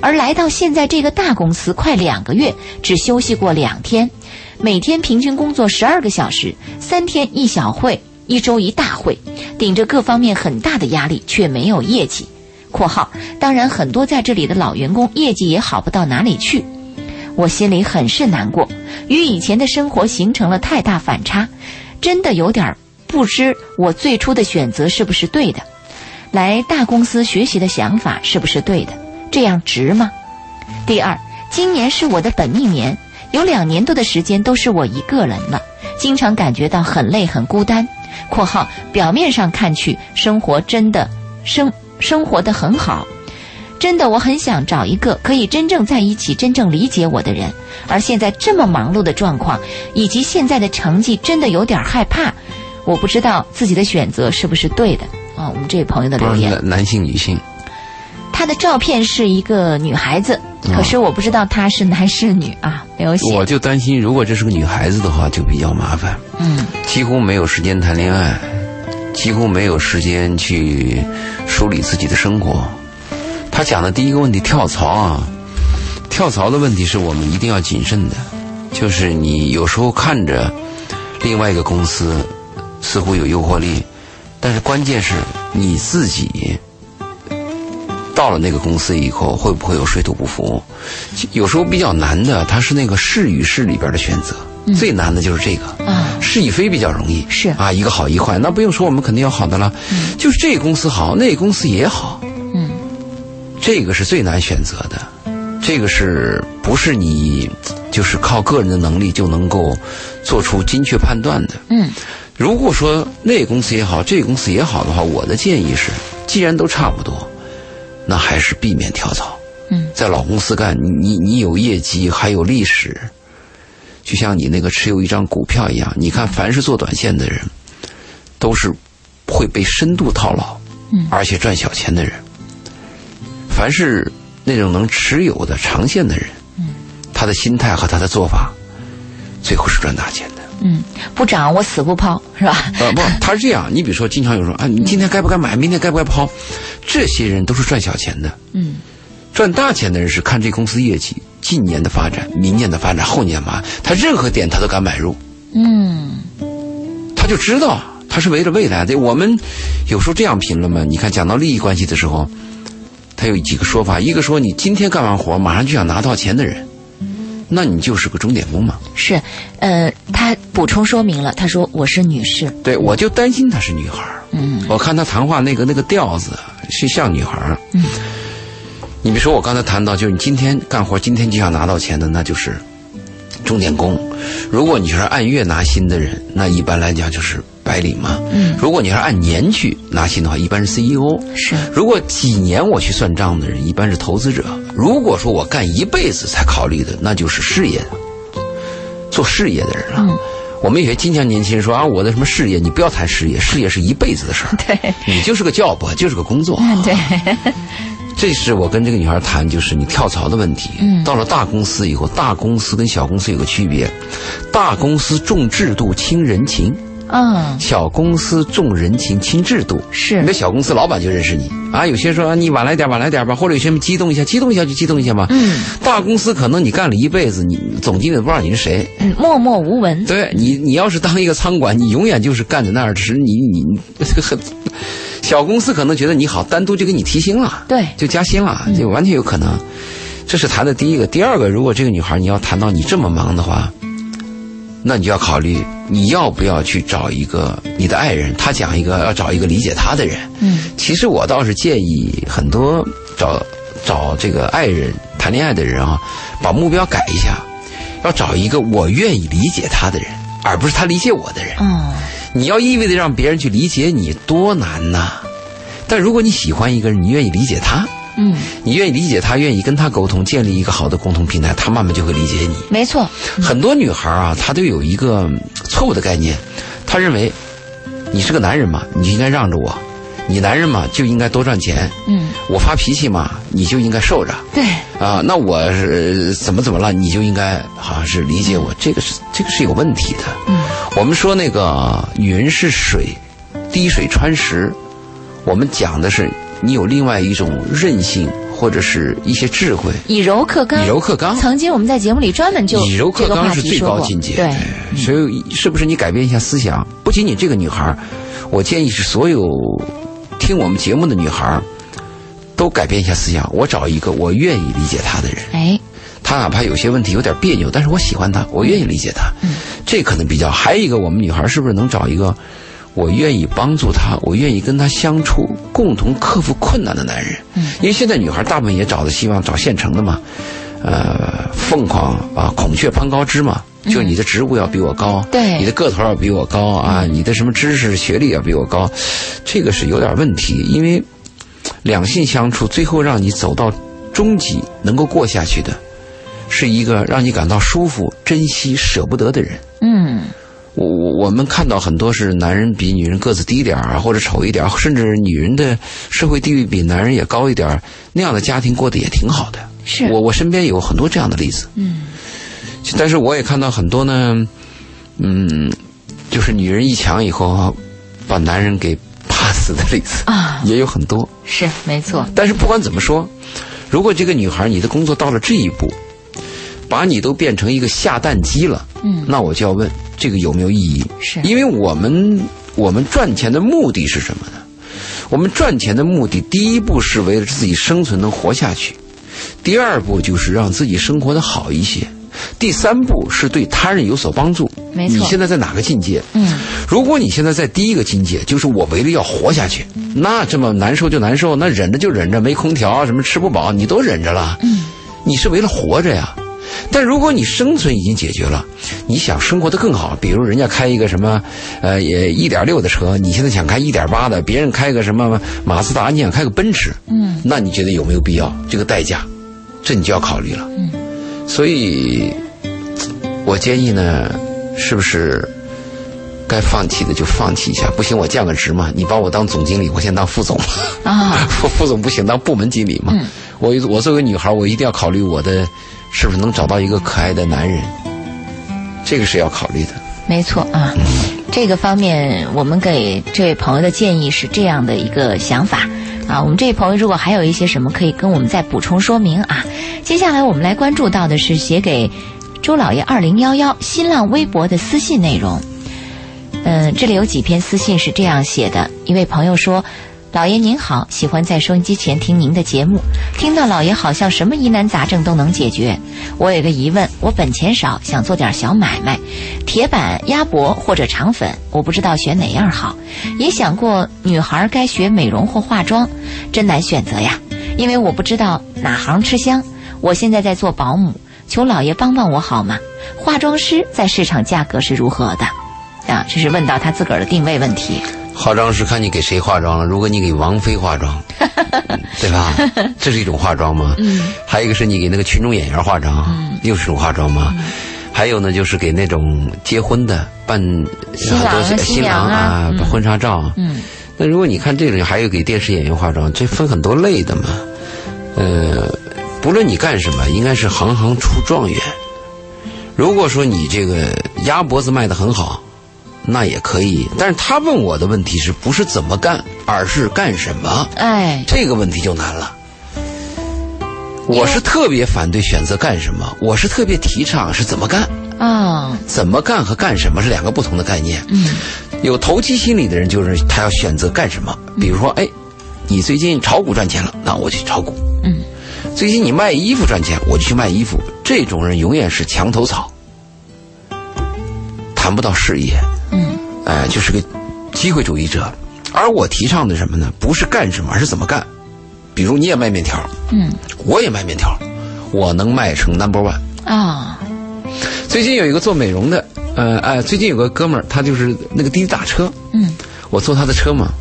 而来到现在这个大公司，快两个月，只休息过两天，每天平均工作十二个小时，三天一小会，一周一大会，顶着各方面很大的压力，却没有业绩。（括号当然，很多在这里的老员工业绩也好不到哪里去。）我心里很是难过，与以前的生活形成了太大反差，真的有点不知我最初的选择是不是对的，来大公司学习的想法是不是对的。这样值吗？第二，今年是我的本命年，有两年多的时间都是我一个人了，经常感觉到很累很孤单。（括号表面上看去，生活真的生生活的很好，真的我很想找一个可以真正在一起、真正理解我的人。而现在这么忙碌的状况，以及现在的成绩，真的有点害怕。我不知道自己的选择是不是对的啊？我们这位朋友的留言，男性女性。他的照片是一个女孩子，可是我不知道他是男是女啊，没有写。我就担心，如果这是个女孩子的话，就比较麻烦。嗯，几乎没有时间谈恋爱，几乎没有时间去梳理自己的生活。他讲的第一个问题，跳槽啊，跳槽的问题是我们一定要谨慎的。就是你有时候看着另外一个公司似乎有诱惑力，但是关键是你自己。到了那个公司以后，会不会有水土不服？有时候比较难的，它是那个是与是里边的选择，最难的就是这个。啊，是与非比较容易。是啊，一个好一坏，那不用说，我们肯定有好的了。就是这个公司好，那个公司也好。嗯，这个是最难选择的，这个是不是你就是靠个人的能力就能够做出精确判断的？嗯，如果说那个公司也好，这个公司也好的话，我的建议是，既然都差不多。那还是避免跳槽。嗯，在老公司干，你你你有业绩，还有历史，就像你那个持有一张股票一样。你看，凡是做短线的人，都是会被深度套牢，嗯，而且赚小钱的人。凡是那种能持有的长线的人，嗯，他的心态和他的做法，最后是赚大钱的。嗯，不涨我死不抛，是吧？呃，不，他是这样。你比如说，经常有人说啊，你今天该不该买？明天该不该抛？这些人都是赚小钱的。嗯，赚大钱的人是看这公司业绩、今年的发展、明年的发展、后年嘛，他任何点他都敢买入。嗯，他就知道他是为了未来的。我们有时候这样评论嘛，你看讲到利益关系的时候，他有几个说法：一个说你今天干完活，马上就想拿到钱的人。那你就是个钟点工嘛？是，呃，他补充说明了，他说我是女士。对，我就担心她是女孩嗯，我看她谈话那个那个调子是像女孩嗯，你比如说我刚才谈到，就是你今天干活，今天就想拿到钱的，那就是钟点工。如果你是按月拿薪的人，那一般来讲就是白领嘛。嗯，如果你是按年去拿薪的话，一般是 CEO。是。如果几年我去算账的人，一般是投资者。如果说我干一辈子才考虑的，那就是事业，做事业的人了。嗯，我们有些经常年轻人说啊，我的什么事业？你不要谈事业，事业是一辈子的事儿。对，你就是个 job，就是个工作。嗯，对。这是我跟这个女孩谈，就是你跳槽的问题。嗯，到了大公司以后，大公司跟小公司有个区别，大公司重制度轻人情，嗯，小公司重人情轻制度，是你的小公司老板就认识你啊。有些说啊你晚来点晚来点吧，或者有些人激动一下，激动一下就激动一下嘛。嗯大公司可能你干了一辈子，你总经理都不知道你是谁。嗯，默默无闻。对你，你要是当一个仓管，你永远就是干在那儿，只是你你你很 小公司可能觉得你好，单独就给你提薪了，对就加薪了，就完全有可能。这是谈的第一个，第二个，如果这个女孩你要谈到你这么忙的话，那你就要考虑你要不要去找一个你的爱人，他讲一个要找一个理解他的人。嗯其实我倒是建议很多找找这个爱人谈恋爱的人啊，把目标改一下，要找一个我愿意理解他的人，而不是他理解我的人。嗯，你要意味着让别人去理解你，多难呐！但如果你喜欢一个人，你愿意理解他，嗯，你愿意理解他，愿意跟他沟通，建立一个好的共同平台，他慢慢就会理解你。没错。很多女孩啊，她都有一个嗯错误的概念，她认为你是个男人嘛，你就应该让着我；你男人嘛就应该多赚钱。嗯，我发脾气嘛，你就应该受着对，啊。那我是怎么怎么了，你就应该好像是理解我，这个是这个是有问题的。嗯，我们说那个女人是水，滴水穿石，我们讲的是你有另外一种韧性或者是一些智慧。以柔克刚。以柔克刚曾经我们在节目里专门就以柔克刚是最高境界。对，所以是不是你改变一下思想？不仅仅这个女孩儿，我建议是所有听我们节目的女孩儿都改变一下思想。我找一个我愿意理解她的人，哎，她哪怕有些问题有点别扭，但是我喜欢她，我愿意理解她。嗯这可能比较。还有一个，我们女孩儿是不是能找一个我愿意帮助他，我愿意跟他相处，共同克服困难的男人？嗯，因为现在女孩大部分也找的希望找现成的嘛。呃，凤凰啊，孔雀攀高枝嘛，就你的职务要比我高，嗯对你的个头要比我高啊，你的什么知识、学历要比我高，这个是有点问题。因为两性相处，最后让你走到终极能够过下去的，是一个让你感到舒服、珍惜、舍不得的人。嗯，我我我们看到很多是男人比女人个子低点或者丑一点儿，甚至女人的社会地位比男人也高一点儿，那样的家庭过得也挺好的。是我我身边有很多这样的例子，嗯，但是我也看到很多呢，嗯，就是女人一强以后，把男人给 怕死的例子啊也有很多。是没错。但是不管怎么说，如果这个女孩你的工作到了这一步，把你都变成一个下蛋鸡了，嗯那我就要问这个有没有意义？是因为我们我们赚钱的目的是什么呢？我们赚钱的目的，第一步是为了自己生存能活下去，第二步就是让自己生活的好一些，第三步是对他人有所帮助。没错你现在在哪个境界？嗯，如果你现在在第一个境界，就是我为了要活下去，那这么难受就难受，那忍着就忍着，没空调什么吃不饱，你都忍着了。嗯，你是为了活着呀。但如果你生存已经解决了，你想生活的更好，比如人家开一个什么，呃，也一点六的车，你现在想开一点八的，别人开个什么马自达，你想开个奔驰，嗯，那你觉得有没有必要？这个代价，这你就要考虑了。嗯，所以，我建议呢，是不是该放弃的就放弃一下？不行，我降个职嘛，你把我当总经理，我先当副总。啊，副 副总不行，当部门经理嘛。嗯我我作为女孩，我一定要考虑我的是不是能找到一个可爱的男人，这个是要考虑的。没错啊。这个方面，我们给这位朋友的建议是这样的一个想法啊。我们这位朋友如果还有一些什么可以跟我们再补充说明啊。接下来我们来关注到的是写给周老爷二零幺幺新浪微博的私信内容。嗯，这里有几篇私信是这样写的：一位朋友说。老爷您好，喜欢在收音机前听您的节目，听到老爷好像什么疑难杂症都能解决。我有个疑问，我本钱少，想做点小买卖，铁板、鸭脖或者肠粉，我不知道选哪样好。也想过女孩该学美容或化妆，真难选择呀，因为我不知道哪行吃香。我现在在做保姆，求老爷帮帮我好吗？化妆师在市场价格是如何的？啊，这是问到他自个儿的定位问题。化妆师看你给谁化妆了？如果你给王菲化妆，对吧？这是一种化妆吗？嗯。还有一个是你给那个群众演员化妆，又是一种化妆吗？还有呢，就是给那种结婚的办新郎啊很多新娘啊啊嗯婚纱照。嗯那如果你看这种，还有给电视演员化妆，这分很多类的嘛。呃，不论你干什么，应该是行行出状元。如果说你这个鸭脖子卖的很好，那也可以。但是他问我的问题是不是怎么干，而是干什么？哎，这个问题就难了。我是特别反对选择干什么，我是特别提倡是怎么干。啊，怎么干和干什么是两个不同的概念。嗯，有投机心理的人就是他要选择干什么，比如说，哎，你最近炒股赚钱了，那我去炒股。嗯，最近你卖衣服赚钱，我就去卖衣服。这种人永远是墙头草，谈不到事业。就是个机会主义者。而我提倡的什么呢？不是干什么，而是怎么干。比如你也卖面条，嗯，我也卖面条，我能卖成 number one。啊，最近有一个做美容的，呃，哎，最近有个哥们儿，他就是那个滴滴打车，嗯，我坐他的车嘛。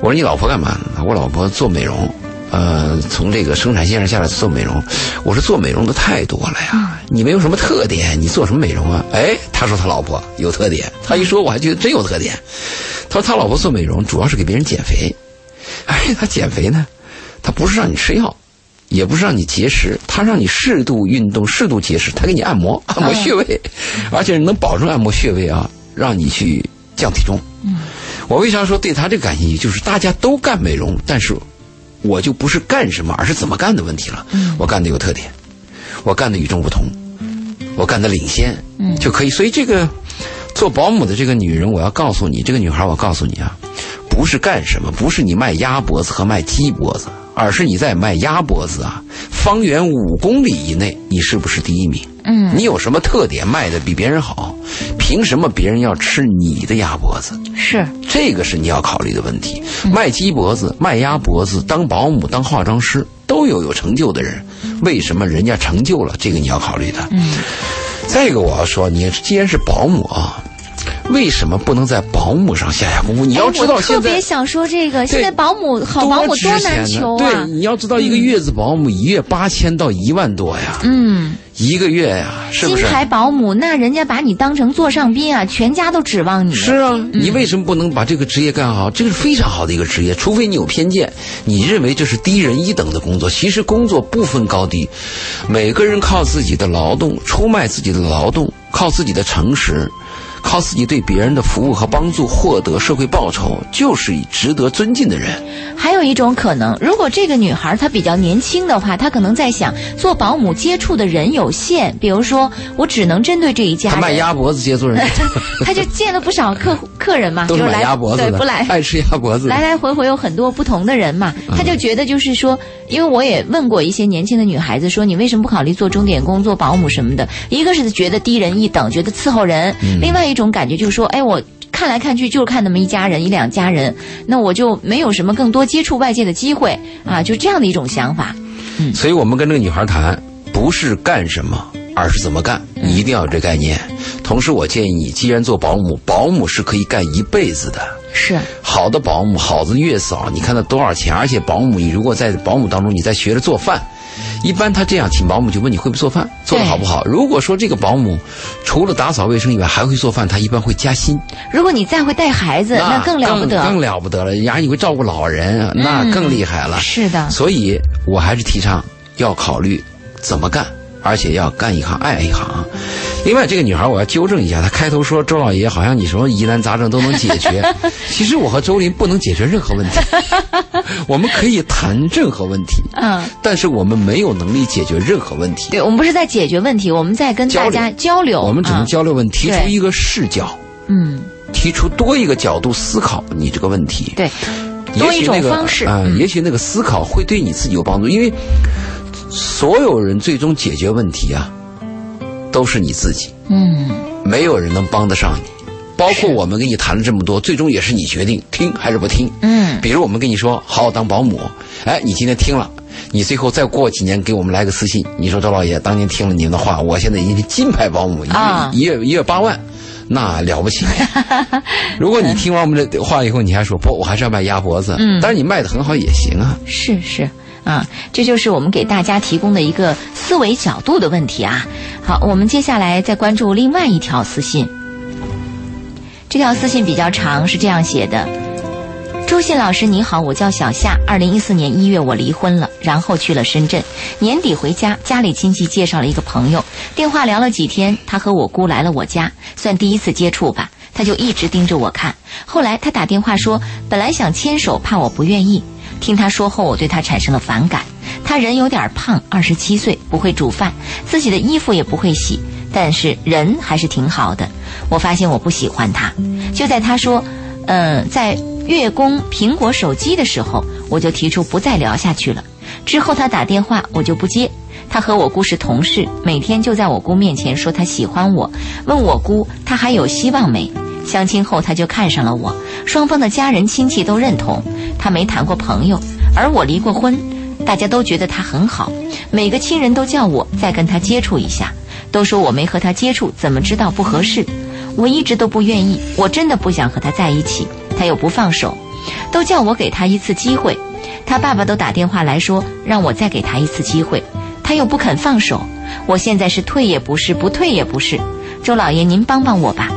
我说你老婆干嘛呢？我老婆做美容，呃，从这个生产线上下来做美容。我说做美容的太多了呀，你没有什么特点，你做什么美容啊？哎，他说他老婆有特点，他一说我还觉得真有特点。他说他老婆做美容主要是给别人减肥，哎，他减肥呢，他不是让你吃药。也不是让你节食，他让你适度运动、适度节食，他给你按摩、按摩穴位，而且能保证按摩穴位啊，让你去降体重。嗯，我为啥说对他这个感兴趣？就是大家都干美容，但是我就不是干什么，而是怎么干的问题了。嗯，我干的有特点，我干的与众不同，我干的领先，嗯，就可以。所以这个做保姆的这个女人，我要告诉你，这个女孩，我告诉你啊，不是干什么，不是你卖鸭脖子和卖鸡脖子。而是你在卖鸭脖子啊，方圆五公里以内，你是不是第一名？嗯，你有什么特点卖的比别人好？凭什么别人要吃你的鸭脖子？是这个是你要考虑的问题。卖鸡脖子、卖鸭脖子、当保姆、当化妆师，都有有成就的人，为什么人家成就了？这个你要考虑的。嗯，再一个我要说，你既然是保姆啊。为什么不能在保姆上下下功夫？你要知道，现在特别想说这个，现在保姆好保姆多难求啊！对，你要知道，一个月子保姆一月八千到一万多呀。嗯，一个月呀，是不是？金牌保姆，那人家把你当成座上宾啊，全家都指望你。是啊，你为什么不能把这个职业干好？这个是非常好的一个职业，除非你有偏见，你认为这是低人一等的工作。其实工作不分高低，每个人靠自己的劳动出卖自己的劳动，靠自己的诚实。靠自己对别人的服务和帮助获得社会报酬，就是值得尊敬的人。还有一种可能，如果这个女孩她比较年轻的话，她可能在想，做保姆接触的人有限，比如说我只能针对这一家人。她卖鸭脖子接触人，她就见了不少客客人嘛，就是买鸭脖子，对，不来爱吃鸭脖子，来来回回有很多不同的人嘛。她就觉得就是说，因为我也问过一些年轻的女孩子，说你为什么不考虑做钟点工、做保姆什么的？一个是觉得低人一等，觉得伺候人；另外一种感觉就是说，哎，我看来看去就是看那么一家人、一两家人，那我就没有什么更多接触外界的机会啊，就这样的一种想法。嗯，所以我们跟这个女孩谈，不是干什么，而是怎么干，你一定要有这概念。同时，我建议你，既然做保姆，保姆是可以干一辈子的。是好的保姆，好的月嫂，你看他多少钱？而且保姆，你如果在保姆当中，你在学着做饭。一般他这样请保姆就问你会不会做饭，做的好不好。如果说这个保姆除了打扫卫生以外还会做饭，他一般会加薪。如果你再会带孩子，那更了不得，更了不得了。然后你会照顾老人，那更厉害了。是的，所以我还是提倡要考虑怎么干，而且要干一行爱一行。另外，这个女孩我要纠正一下，她开头说周老爷好像你什么疑难杂症都能解决，其实我和周林不能解决任何问题，我们可以谈任何问题，嗯，但是我们没有能力解决任何问题。对，我们不是在解决问题，我们在跟大家交流，我们只能交流问题，提出一个视角，嗯，提出多一个角度思考你这个问题，对，多一种方式啊，也许那个思考会对你自己有帮助，因为所有人最终解决问题啊。都是你自己，嗯，没有人能帮得上你，包括我们跟你谈了这么多，最终也是你决定听还是不听，嗯，比如我们跟你说好好当保姆，哎，你今天听了，你最后再过几年给我们来个私信，你说周老爷当年听了您的话，我现在已经是金牌保姆，一月一月一月八万，那了不起。如果你听完我们的话以后，你还说不，我还是要卖鸭脖子，嗯，但是你卖的很好也行啊，是是。啊，这就是我们给大家提供的一个思维角度的问题啊。好，我们接下来再关注另外一条私信。这条私信比较长，是这样写的：朱信老师你好，我叫小夏。二零一四年一月我离婚了，然后去了深圳。年底回家，家里亲戚介绍了一个朋友，电话聊了几天，他和我姑来了我家，算第一次接触吧。他就一直盯着我看。后来他打电话说，本来想牵手，怕我不愿意。听他说后，我对他产生了反感。他人有点胖，二十七岁，不会煮饭，自己的衣服也不会洗，但是人还是挺好的。我发现我不喜欢他。就在他说，嗯，在月供苹果手机的时候，我就提出不再聊下去了。之后他打电话，我就不接。他和我姑是同事，每天就在我姑面前说他喜欢我，问我姑他还有希望没？相亲后他就看上了我，双方的家人亲戚都认同。他没谈过朋友，而我离过婚，大家都觉得他很好，每个亲人都叫我再跟他接触一下，都说我没和他接触，怎么知道不合适？我一直都不愿意，我真的不想和他在一起，他又不放手，都叫我给他一次机会。他爸爸都打电话来说让我再给他一次机会。他又不肯放手，我现在是退也不是，不退也不是。周老爷，您帮帮我吧。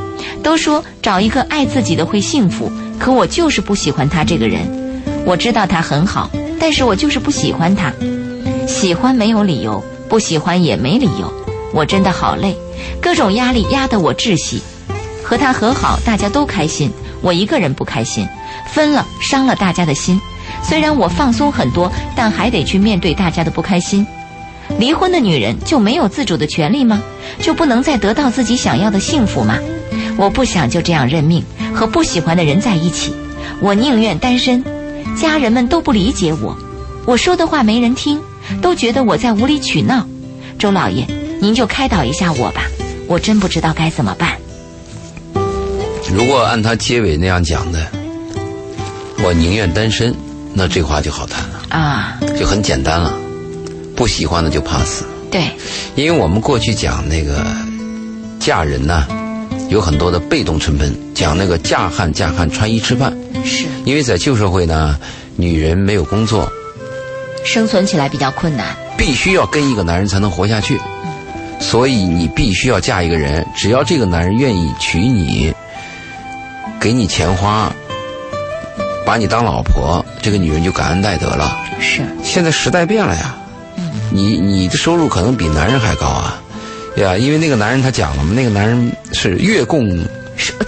都说找一个爱自己的会幸福，可我就是不喜欢他这个人。我知道他很好，但是我就是不喜欢他。喜欢没有理由，不喜欢也没理由。我真的好累，各种压力压得我窒息。和他和好，大家都开心，我一个人不开心。分了，伤了大家的心。虽然我放松很多，但还得去面对大家的不开心。离婚的女人就没有自主的权利吗？就不能再得到自己想要的幸福吗？我不想就这样认命，和不喜欢的人在一起。我宁愿单身。家人们都不理解我，我说的话没人听，都觉得我在无理取闹。周老爷，您就开导一下我吧，我真不知道该怎么办。如果按他结尾那样讲的，我宁愿单身，那这话就好谈了啊，就很简单了。不喜欢的就怕死。对，因为我们过去讲那个嫁人呢，有很多的被动成分，讲那个嫁汉嫁汉穿衣吃饭。是。因为在旧社会呢，女人没有工作，生存起来比较困难，必须要跟一个男人才能活下去。嗯。所以你必须要嫁一个人，只要这个男人愿意娶你，给你钱花，把你当老婆，这个女人就感恩戴德了。是。现在时代变了呀。你你的收入可能比男人还高啊，对吧？因为那个男人他讲了嘛，那个男人是月供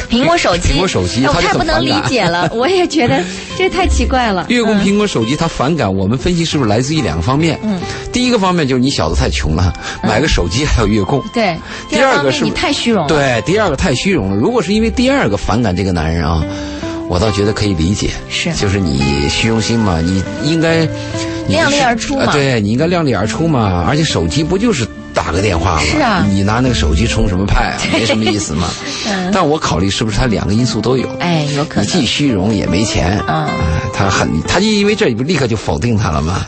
苹果手机，苹果手机，他太不能理解了。我也觉得这太奇怪了。月供苹果手机，他反感。我们分析是不是来自于两个方面？嗯，第一个方面就是你小子太穷了，买个手机还要月供。对，第二个是你太虚荣了。对，第二个太虚荣了。如果是因为第二个反感这个男人啊，我倒觉得可以理解。是，就是你虚荣心嘛，你应该。量力而出嘛，对你应该量力而出嘛。而且手机不就是打个电话嘛？是啊，你拿那个手机充什么派啊？没什么意思嘛。但我考虑是不是他两个因素都有？哎，有可能。既虚荣也没钱。嗯，他很，他就因为这不立刻就否定他了吗？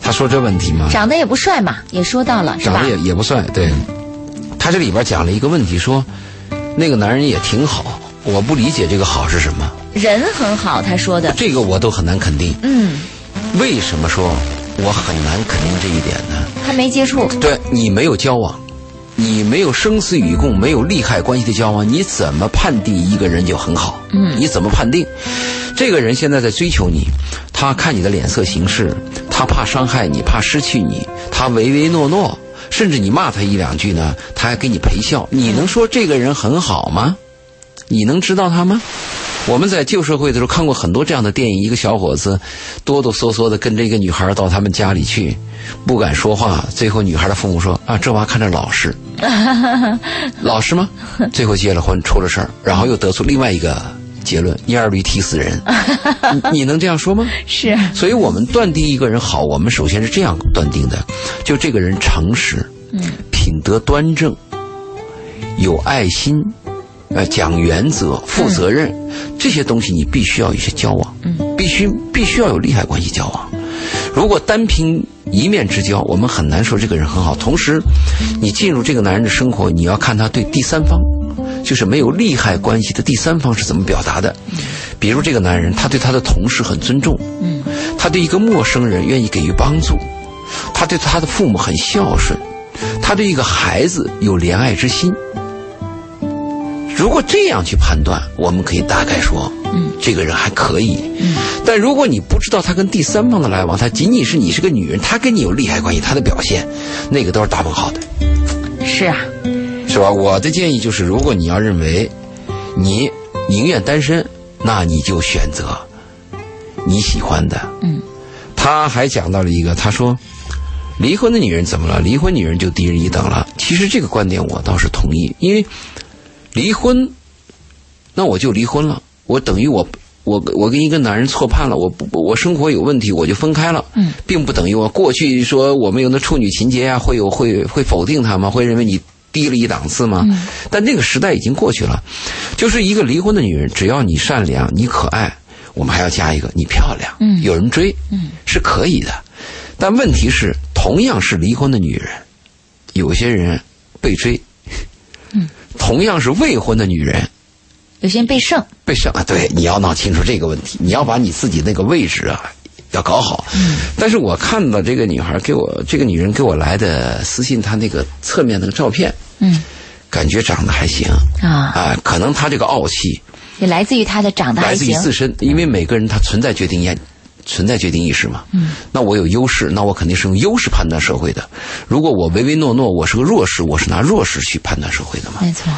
他说这问题吗？长得也不帅嘛，也说到了，长得也也不帅。对，他这里边讲了一个问题，说那个男人也挺好，我不理解这个好是什么。人很好，他说的。这个我都很难肯定。嗯。为什么说我很难肯定这一点呢？他没接触，对你没有交往，你没有生死与共，没有利害关系的交往，你怎么判定一个人就很好？嗯，你怎么判定这个人现在在追求你？他看你的脸色行事，他怕伤害你，怕失去你，他唯唯诺诺，甚至你骂他一两句呢，他还给你陪笑。你能说这个人很好吗？你能知道他吗？我们在旧社会的时候看过很多这样的电影，一个小伙子哆哆嗦嗦的跟着一个女孩到他们家里去，不敢说话。最后女孩的父母说：“啊，这娃看着老实，老实吗？”最后结了婚，出了事儿，然后又得出另外一个结论：蔫儿驴踢死人。你能这样说吗？是。所以我们断定一个人好，我们首先是这样断定的：就这个人诚实，嗯，品德端正，有爱心。呃，讲原则、负责任，这些东西你必须要有一些交往，嗯，必须必须要有利害关系交往。如果单凭一面之交，我们很难说这个人很好。同时，你进入这个男人的生活，你要看他对第三方，就是没有利害关系的第三方是怎么表达的。比如这个男人，他对他的同事很尊重，嗯，他对一个陌生人愿意给予帮助，他对他的父母很孝顺，他对一个孩子有怜爱之心。如果这样去判断，我们可以大概说，嗯，这个人还可以。嗯，但如果你不知道他跟第三方的来往，他仅仅是你是个女人，他跟你有利害关系，他的表现，那个都是打问号的。是啊，是吧？我的建议就是，如果你要认为你宁愿单身，那你就选择你喜欢的。嗯，他还讲到了一个，他说，离婚的女人怎么了？离婚女人就低人一等了。其实这个观点我倒是同意，因为离婚，那我就离婚了，我等于我我我跟一个男人错判了，我不我生活有问题，我就分开了。嗯，并不等于我过去说我们有那处女情节啊，会有会会否定他吗？会认为你低了一档次吗？嗯但那个时代已经过去了，就是一个离婚的女人，只要你善良，你可爱，我们还要加一个你漂亮，嗯有人追，嗯，是可以的。但问题是，同样是离婚的女人，有些人被追，嗯，同样是未婚的女人，有些人被胜，被剩啊？对，你要闹清楚这个问题，你要把你自己那个位置啊要搞好。嗯。但是我看到这个女孩给我，这个女人给我来的私信，她那个侧面那个照片，嗯。感觉长得还行。啊，啊、可能她这个傲气也来自于她的长得还来自于，自身，因为每个人他存在决定意存在决定意识嘛。嗯，那我有优势，那我肯定是用优势判断社会的。如果我唯唯诺诺，我是个弱势，我是拿弱势去判断社会的嘛。没错，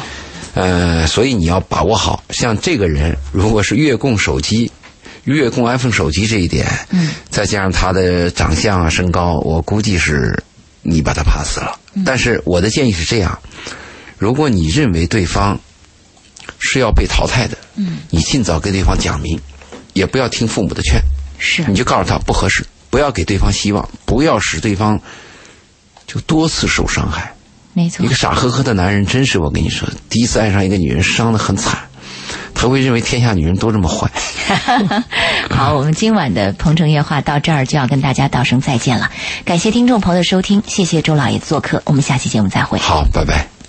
呃，所以你要把握好，像这个人如果是月供手机、月供 iPhone 手机这一点，嗯，再加上他的长相啊、身高，我估计是你把他 pass 了。嗯但是我的建议是这样：如果你认为对方是要被淘汰的，嗯，你尽早跟对方讲明，也不要听父母的劝，是你就告诉他不合适，不要给对方希望，不要使对方就多次受伤害。没错一个，傻呵呵的男人，真是我跟你说，第一次爱上一个女人，伤的很惨。他会认为天下女人都这么坏。好，我们今晚的《鹏城夜话》到这儿就要跟大家道声再见了，感谢听众朋友的收听，谢谢周老爷做客，我们下期节目再会。好，拜拜。